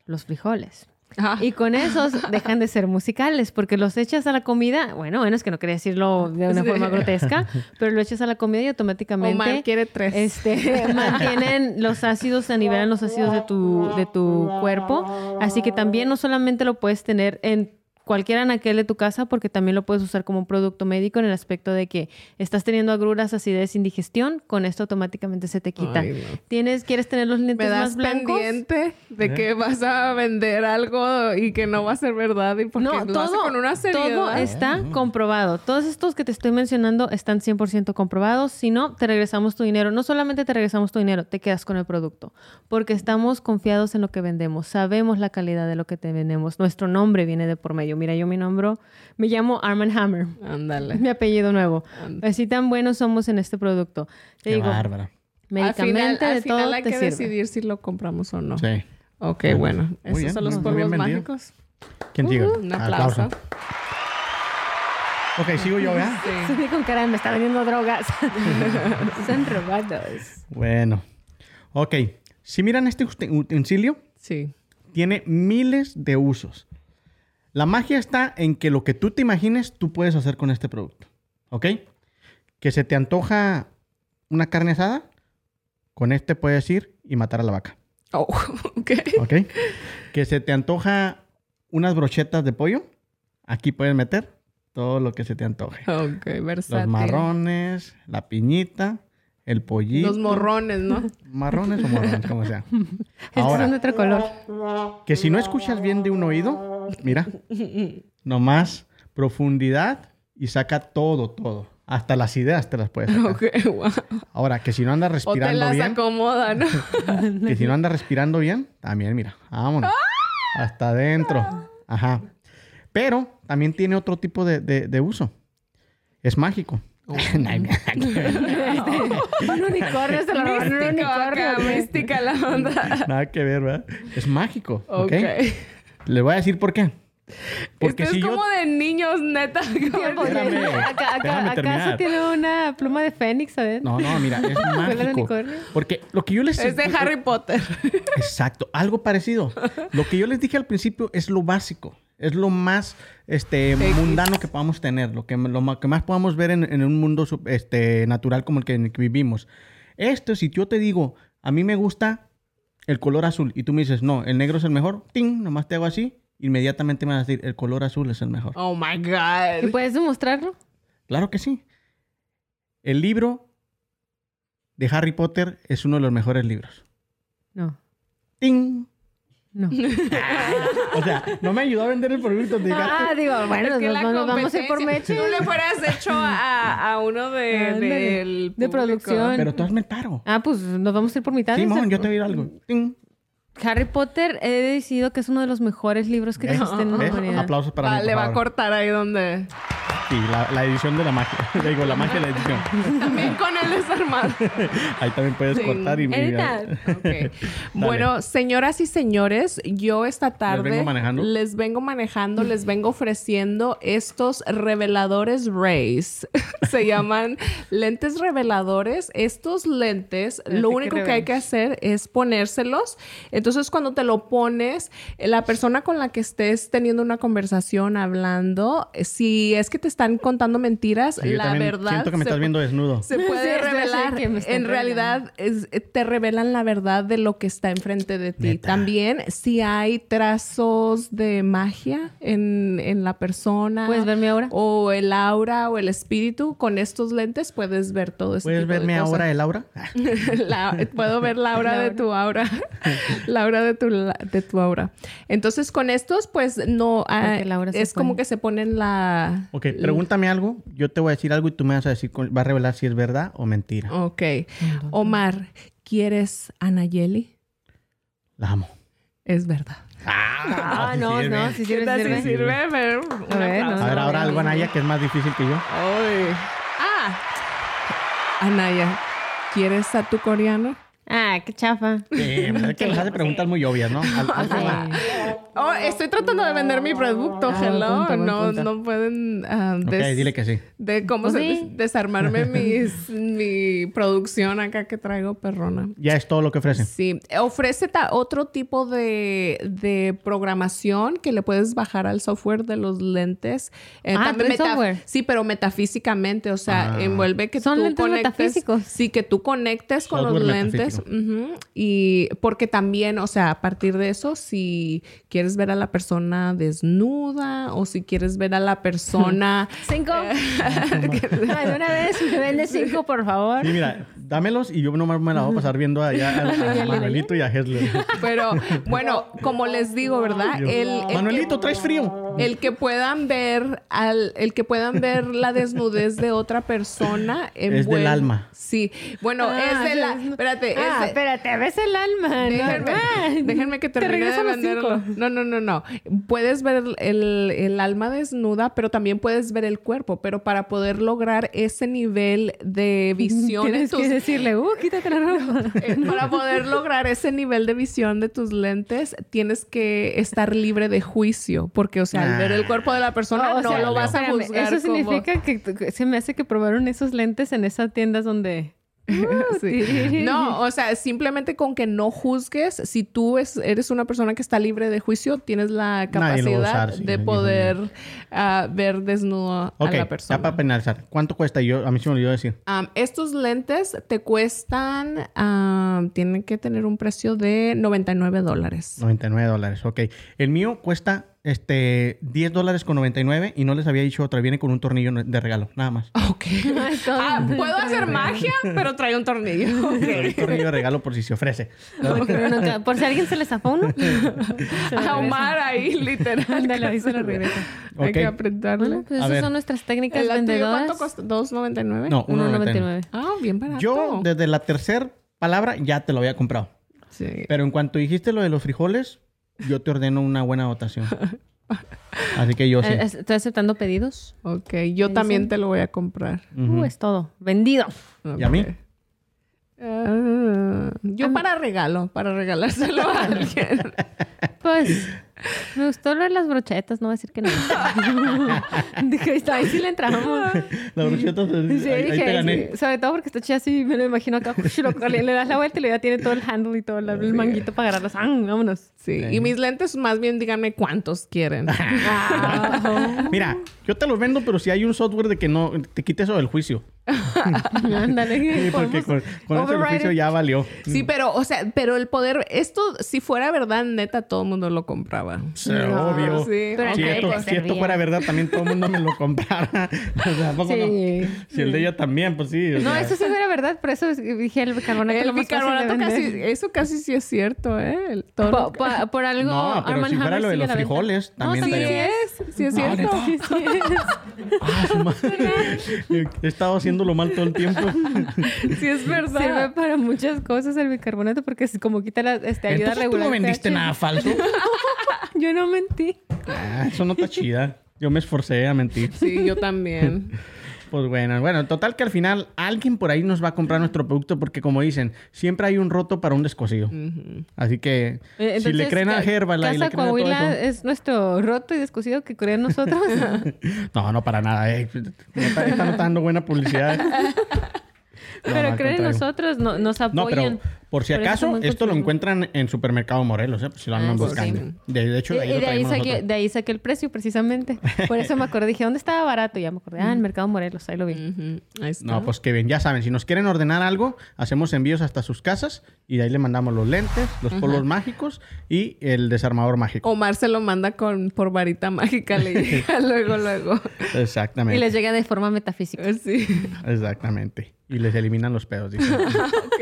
Los frijoles. Ah, Y con esos dejan de ser musicales, porque los echas a la comida, bueno, bueno, es que no quería decirlo de una Sí. forma grotesca, pero lo echas a la comida y Omar automáticamente quiere tres. este, mantienen los ácidos, se nivelan los ácidos de tu, de tu cuerpo. Así que también no solamente lo puedes tener en cualquier anaquel de tu casa, porque también lo puedes usar como un producto médico en el aspecto de que estás teniendo agruras, acidez, indigestión, con esto automáticamente se te quita. Ay, no. ¿Tienes, ¿Quieres tener los lentes Me das más blancos? pendiente de ¿Eh? que vas a vender algo y que no va a ser verdad y porque No, lo hace todo, con una seriedad. todo está comprobado. Todos estos que te estoy mencionando están 100% comprobados. Si no, te regresamos tu dinero. No solamente te regresamos tu dinero, te quedas con el producto. Porque estamos confiados en lo que vendemos. Sabemos la calidad de lo que te vendemos. Nuestro nombre viene de por medio. Mira, yo mi nombre, me llamo Arman Hammer. Ándale. Mi apellido nuevo. Así tan buenos somos en este producto. Te Qué digo, bárbara. Al final, Medicamente, al final hay te que sirve. decidir si lo compramos o no. Sí. Ok, Muy bueno. bien. Esos bien, son los polvos mágicos. ¿Quién sigue? Uh, un aplauso. Ok, sigo yo, ¿verdad? Sí. Sí, con cara de me está vendiendo drogas. Son robados. Bueno. Ok. Si miran este utensilio, Sí. tiene miles de usos. La magia está en que lo que tú te imagines, tú puedes hacer con este producto. ¿Ok? Que se te antoja una carne asada, con este puedes ir y matar a la vaca. Oh, ok. ¿Ok? que se te antoja unas brochetas de pollo, aquí puedes meter todo lo que se te antoje. Ok, versátil. Los marrones, la piñita, el pollito. Los morrones, ¿no? Marrones o morrones, como sea. Estos son de Ahora, otro color. que si no escuchas bien de un oído, mira, nomás profundidad y saca todo, todo. Hasta las ideas te las puedes sacar. Ok, wow. Ahora, que si no andas O te respirando las bien, acomoda, ¿no? que si no andas respirando bien, también mira, vámonos. Hasta adentro. Ajá. Pero también tiene otro tipo de, de- de uso. Es mágico. Un unicornio se lo robaron un unicornio. mística la onda. Nada que ver, ¿verdad? Es mágico. ¿ok? Le voy a decir por qué. Porque Esto si es yo... como de niños, neta. Espérame. Acá- acá- déjame ¿Acaso tiene una pluma de fénix? A ver. No, no, mira, es ¿Fue la de mágico. Porque lo que yo les... Es de Harry Potter. Exacto, algo parecido. Lo que yo les dije al principio es lo básico. Es lo más este, X. mundano que podamos tener, lo que, lo que más podamos ver en, en un mundo este, natural como el que, en el que vivimos. Esto, si yo te digo, a mí me gusta el color azul y tú me dices, no, el negro es el mejor, ¡ting! Nomás te hago así, inmediatamente me vas a decir, el color azul es el mejor. Oh my ¿Y God. puedes demostrarlo? Claro que sí. El libro de Harry Potter es uno de los mejores libros. No. ¡Ting! No. O sea, no me ayudó a vender el producto. te digas, Ah, digo, bueno, Es que nos, la nos vamos a ir por Meche. Tú le fueras hecho a, a uno de, del De producción. Pero tú hazme el paro. Ah, pues nos vamos a ir por mitad. Simón, yo te voy a ir algo. ¡Ting! Harry Potter he decidido que es uno de los mejores libros que existen en la humanidad. Aplausos para mí. le va a cortar ahí donde... Sí, la, la edición de la magia. Le digo, la magia de la edición. También con el desarmado. Ahí también puedes Sí. cortar y... y- Editar. Ok. Bueno, señoras y señores, yo esta tarde vengo manejando? les vengo manejando, les vengo ofreciendo estos reveladores Rays. Se llaman lentes reveladores. Estos lentes, lo ¿qué único que hay que hacer es ponérselos. Entonces, cuando te lo pones, eh, la persona con la que estés teniendo una conversación, hablando, eh, si es que te están contando mentiras, Sí, yo la verdad Siento que me se estás viendo desnudo. se puede sí, revelar. que me en realidad, es- te revelan la verdad de lo que está enfrente de ti. Neta. También, si hay trazos de magia en, en la persona. ¿Puedes ver mi aura? O el aura o el espíritu, con estos lentes puedes ver todo eso. ¿Puedes verme ahora el aura? puedo ver la aura de tu aura. la aura de tu, de tu aura. Entonces, con estos, pues no. ah, es como que se ponen la. Pregúntame algo. Yo te voy a decir algo y tú me vas a decir, va a revelar si es verdad o mentira. Ok. Omar, ¿quieres a Nayeli? La amo. Es verdad. Ah, sí no, sirve. no, sí ¿Qué sirve, sí si sirve. Pero un A ver, aplauso. A ver, no, ahora no, algo. Anaya, que es más difícil que yo. Ay. Ah. Anaya, ¿quieres a tu coreano? Ah, qué chafa. Eh, es que nos hace preguntas muy obvias, ¿no? Al- más. Oh, estoy tratando de vender mi producto, Ah, hello. punto, buen no, punto. no pueden Ok, des- dile que sí. de cómo Pues se- sí. des- desarmarme mis, mi producción acá que traigo perrona. Ya es todo lo que ofrece. Sí, ofrece ta- otro tipo de, de programación que le puedes bajar al software de los lentes. Eh, Ah, también ¿trae software? Sí, pero metafísicamente, o sea, Ah. envuelve que Son tú lentes conectes. metafísicos. Sí, que tú conectes con los lentes. Y porque también, o sea, a partir de eso, si quieres ver a la persona desnuda o si quieres ver a la persona... ¿Cinco? Ay, de una vez me vende cinco, por favor. Sí, mira, dámelos y yo nomás me la voy a pasar viendo allá a, a Manuelito y a Hesler. Pero bueno, como les digo, ¿verdad? El, el que- Manuelito, ¿traes frío? El que puedan ver al, el que puedan ver la desnudez de otra persona Es del envuel- alma. Sí. Bueno, Ah, es de la. Espérate, Ah, es de- espérate, ves el alma. Déjenme, Normal. déjenme que Te termine de regreso los venderlo. No, no, no, no. Puedes ver el, el alma desnuda, pero también puedes ver el cuerpo. Pero para poder lograr ese nivel de visión en tus que decirle, uh, quítate la ropa. Eh, para poder lograr ese nivel de visión de tus lentes, tienes que estar libre de juicio. Porque, o sea, al ver el cuerpo de la persona, O no sea, lo vas a espérame, juzgar Eso como- significa que se me hace que probaron esos lentes en esas tiendas donde... Sí. No, o sea, simplemente con que no juzgues, si tú es- eres una persona que está libre de juicio, tienes la capacidad usar, sí, de poder ah, ver desnudo a la ya persona. para penalizar. ¿Cuánto cuesta? Yo, a mí se me olvidó decir. Estos lentes te cuestan, am, tienen que tener un precio de 99 dólares. 99 dólares, ok. El mío cuesta este 10 dólares con 99 y no les había dicho otra. Viene con un tornillo de regalo, nada más. Ok. Ah, puedo hacer magia, pero trae un tornillo. Un tornillo de regalo por si se ofrece. No- por si alguien se le zafó uno. A. Omar ahí, literal. Ándale, ahí se lo regresa. Hay Ok. que apretarle. Bueno, pues A esas ver. son nuestras técnicas ¿El tuyo vendedoras. cuánto cuesta? ¿2.99? No, 1.99. 1.99. Ah, bien barato. Yo, desde la tercera palabra, ya te lo había comprado. Sí. Pero en cuanto dijiste lo de los frijoles, yo te ordeno una buena dotación. Así que yo sí. Eh, es- ¿Estoy aceptando pedidos? Ok, yo ¿Me también dicen? te lo voy a comprar. Uh, es todo. Vendido. ¿Y a mí? Ah, yo para regalo, para regalárselo a alguien. Pues me gustó lo de las brochetas, no voy a decir que no. dije, ahí está, ahí sí le entramos. La brocheta, pues, Sí, ahí, ahí dije, te gané. sí, sobre todo porque está chida así, me lo imagino acá, lo- le, le das la vuelta y ya tiene todo el handle y todo el manguito para agarrarlos. ¡Ah, vámonos! Sí, y mis lentes más bien díganme cuántos quieren. Mira, yo te los vendo, pero si hay un software de que no te quite eso del juicio. Ándale. Sí, porque con, con ese override juicio it. ya valió. Sí, pero, o sea, pero el poder, esto, si fuera verdad, neta, todo el mundo lo compraba. Sí, No, obvio. sí. Pero Si esto, si esto fuera verdad, también todo el mundo me lo comprara. O sea, ¿a poco no? Sí. Si el de ella también, pues sí. o No, sea. eso sí era verdad, por eso dije el bicarbonato El bicarbonato casi, eso casi sí es cierto, ¿eh? El- todo lo Po- que- po- por algo, No, pero Arm si fuera Hammer lo de los la venta. frijoles, No, también sí es, sí es No, cierto. Sí, sí es. Ah, su madre. He estado haciéndolo mal todo el tiempo. Sí es verdad. Sirve para muchas cosas el bicarbonato porque es como quita la este, ayuda a Entonces tú regular no vendiste pH. nada falso. Yo no mentí. Ah, eso no está chida. Yo me esforcé a mentir. Sí, yo también. Pues bueno, bueno, total que al final alguien por ahí nos va a comprar nuestro producto porque como dicen, siempre hay un roto para un descosido. Así que Eh, si le creen a Herbalife y le Casa creen a todo Coahuila eso... es nuestro roto y descosido que creen nosotros. No, no para nada. Eh. No está, está dando buena publicidad. Pero creen en nosotros, no, nos apoyan. No, pero por si Por acaso, esto lo encuentran en Supermercado Morelos, ¿eh? Pues si lo andan Ah, buscando. sí. De, de hecho, de ahí y lo de, ahí saqué, de ahí saqué el precio precisamente. Por eso me acordé, dije, ¿dónde estaba barato? Y ya me acordé, ah, en Mercado Morelos, ahí lo vi. Ujú. Ahí está. No, pues que bien, ya saben, si nos quieren ordenar algo, hacemos envíos hasta sus casas y de ahí le mandamos los lentes, los polos mágicos y el desarmador mágico. Omar se lo manda con por varita mágica, le llega luego, luego. Exactamente. Y les llega de forma metafísica. Sí. Exactamente. Y les eliminan los pedos, dicen.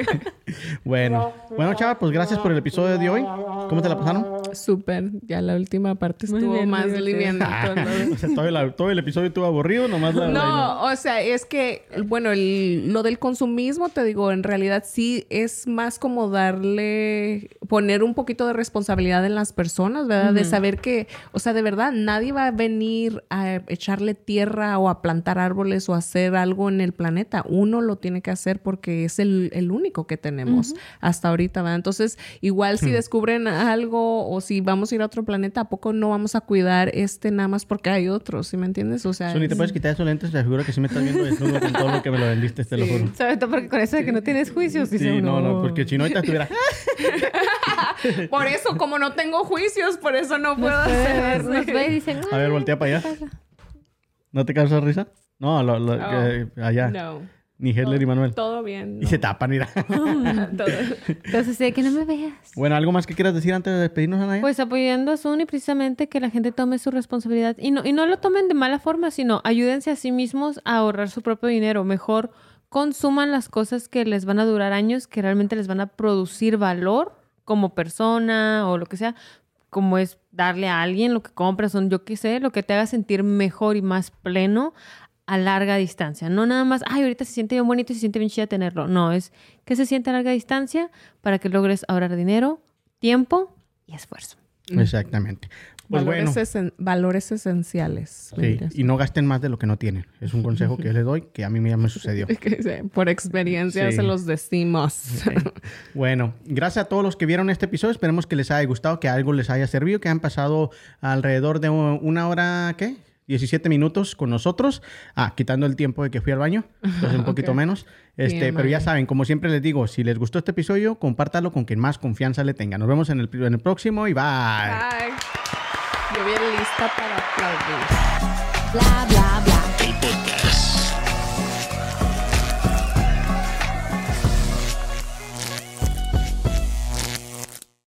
bueno. Bueno, chava, pues gracias por el episodio de hoy. ¿Cómo te la pasaron? Súper. Ya la última parte Muy estuvo bien, más liviana. o sea, todo el, todo el episodio estuvo aburrido, nomás la... la- No, o sea, es que, bueno, el- lo del consumismo, te digo, en realidad sí es más como darle, poner un poquito de responsabilidad en las personas, ¿verdad? De saber que, o sea, de verdad, nadie va a venir a echarle tierra o a plantar árboles o a hacer algo en el planeta. Uno lo tiene que hacer porque es el, el único que tenemos hasta ahorita, ¿verdad? Entonces, igual si descubren algo o si vamos a ir a otro planeta, ¿a poco no vamos a cuidar este nada más porque hay otros? ¿Sí me entiendes? O sea, Sony, ¿te es- puedes quitar esos lentes? Te aseguro que sí me estás viendo desnudo con todo lo que me lo vendiste, te lo Sí. Sobre todo porque con eso de que no tienes juicios, dice Sí, no, uno. no, porque si no ahorita estuviera... Por eso, como no tengo juicios, por eso no puedo Nos hacer. nos ve y dicen, A ver, voltea para allá. ¿No te causa risa? No, lo, lo- No. que- allá. No, Ni Hedler y Manuel. todo bien. Y se tapan, mira. Todo. entonces de que no me veas. bueno, ¿algo más que quieras decir antes de despedirnos, Anaya? Pues apoyando a Sony precisamente que la gente tome su responsabilidad y no, y no lo tomen de mala forma, sino ayúdense a sí mismos a ahorrar su propio dinero. Mejor consuman las cosas que les van a durar años, que realmente les van a producir valor como persona o lo que sea, como es darle a alguien lo que compras, son yo qué sé, lo que te haga sentir mejor y más pleno a larga distancia. No nada más, ay, ahorita se siente bien bonito y se siente bien chida tenerlo. No, es que se siente a larga distancia para que logres ahorrar dinero, tiempo y esfuerzo. Exactamente. Pues valores, bueno. esen- valores esenciales. Sí, y no gasten más de lo que no tienen. Es un consejo que yo les doy que a mí ya me sucedió. Por experiencia Sí. se los decimos. Bueno, gracias a todos los que vieron este episodio. Esperemos que les haya gustado, que algo les haya servido, que han pasado alrededor de una hora, ¿qué? 17 minutos con nosotros. Ah, quitando el tiempo de que fui al baño. Entonces un poquito menos. Este, Bien, pero ya saben, como siempre les digo, si les gustó este episodio, compártalo con quien más confianza le tenga. Nos vemos en el, en el próximo y bye. Bye. Yo bien lista para aplaudir. Bla, bla, bla.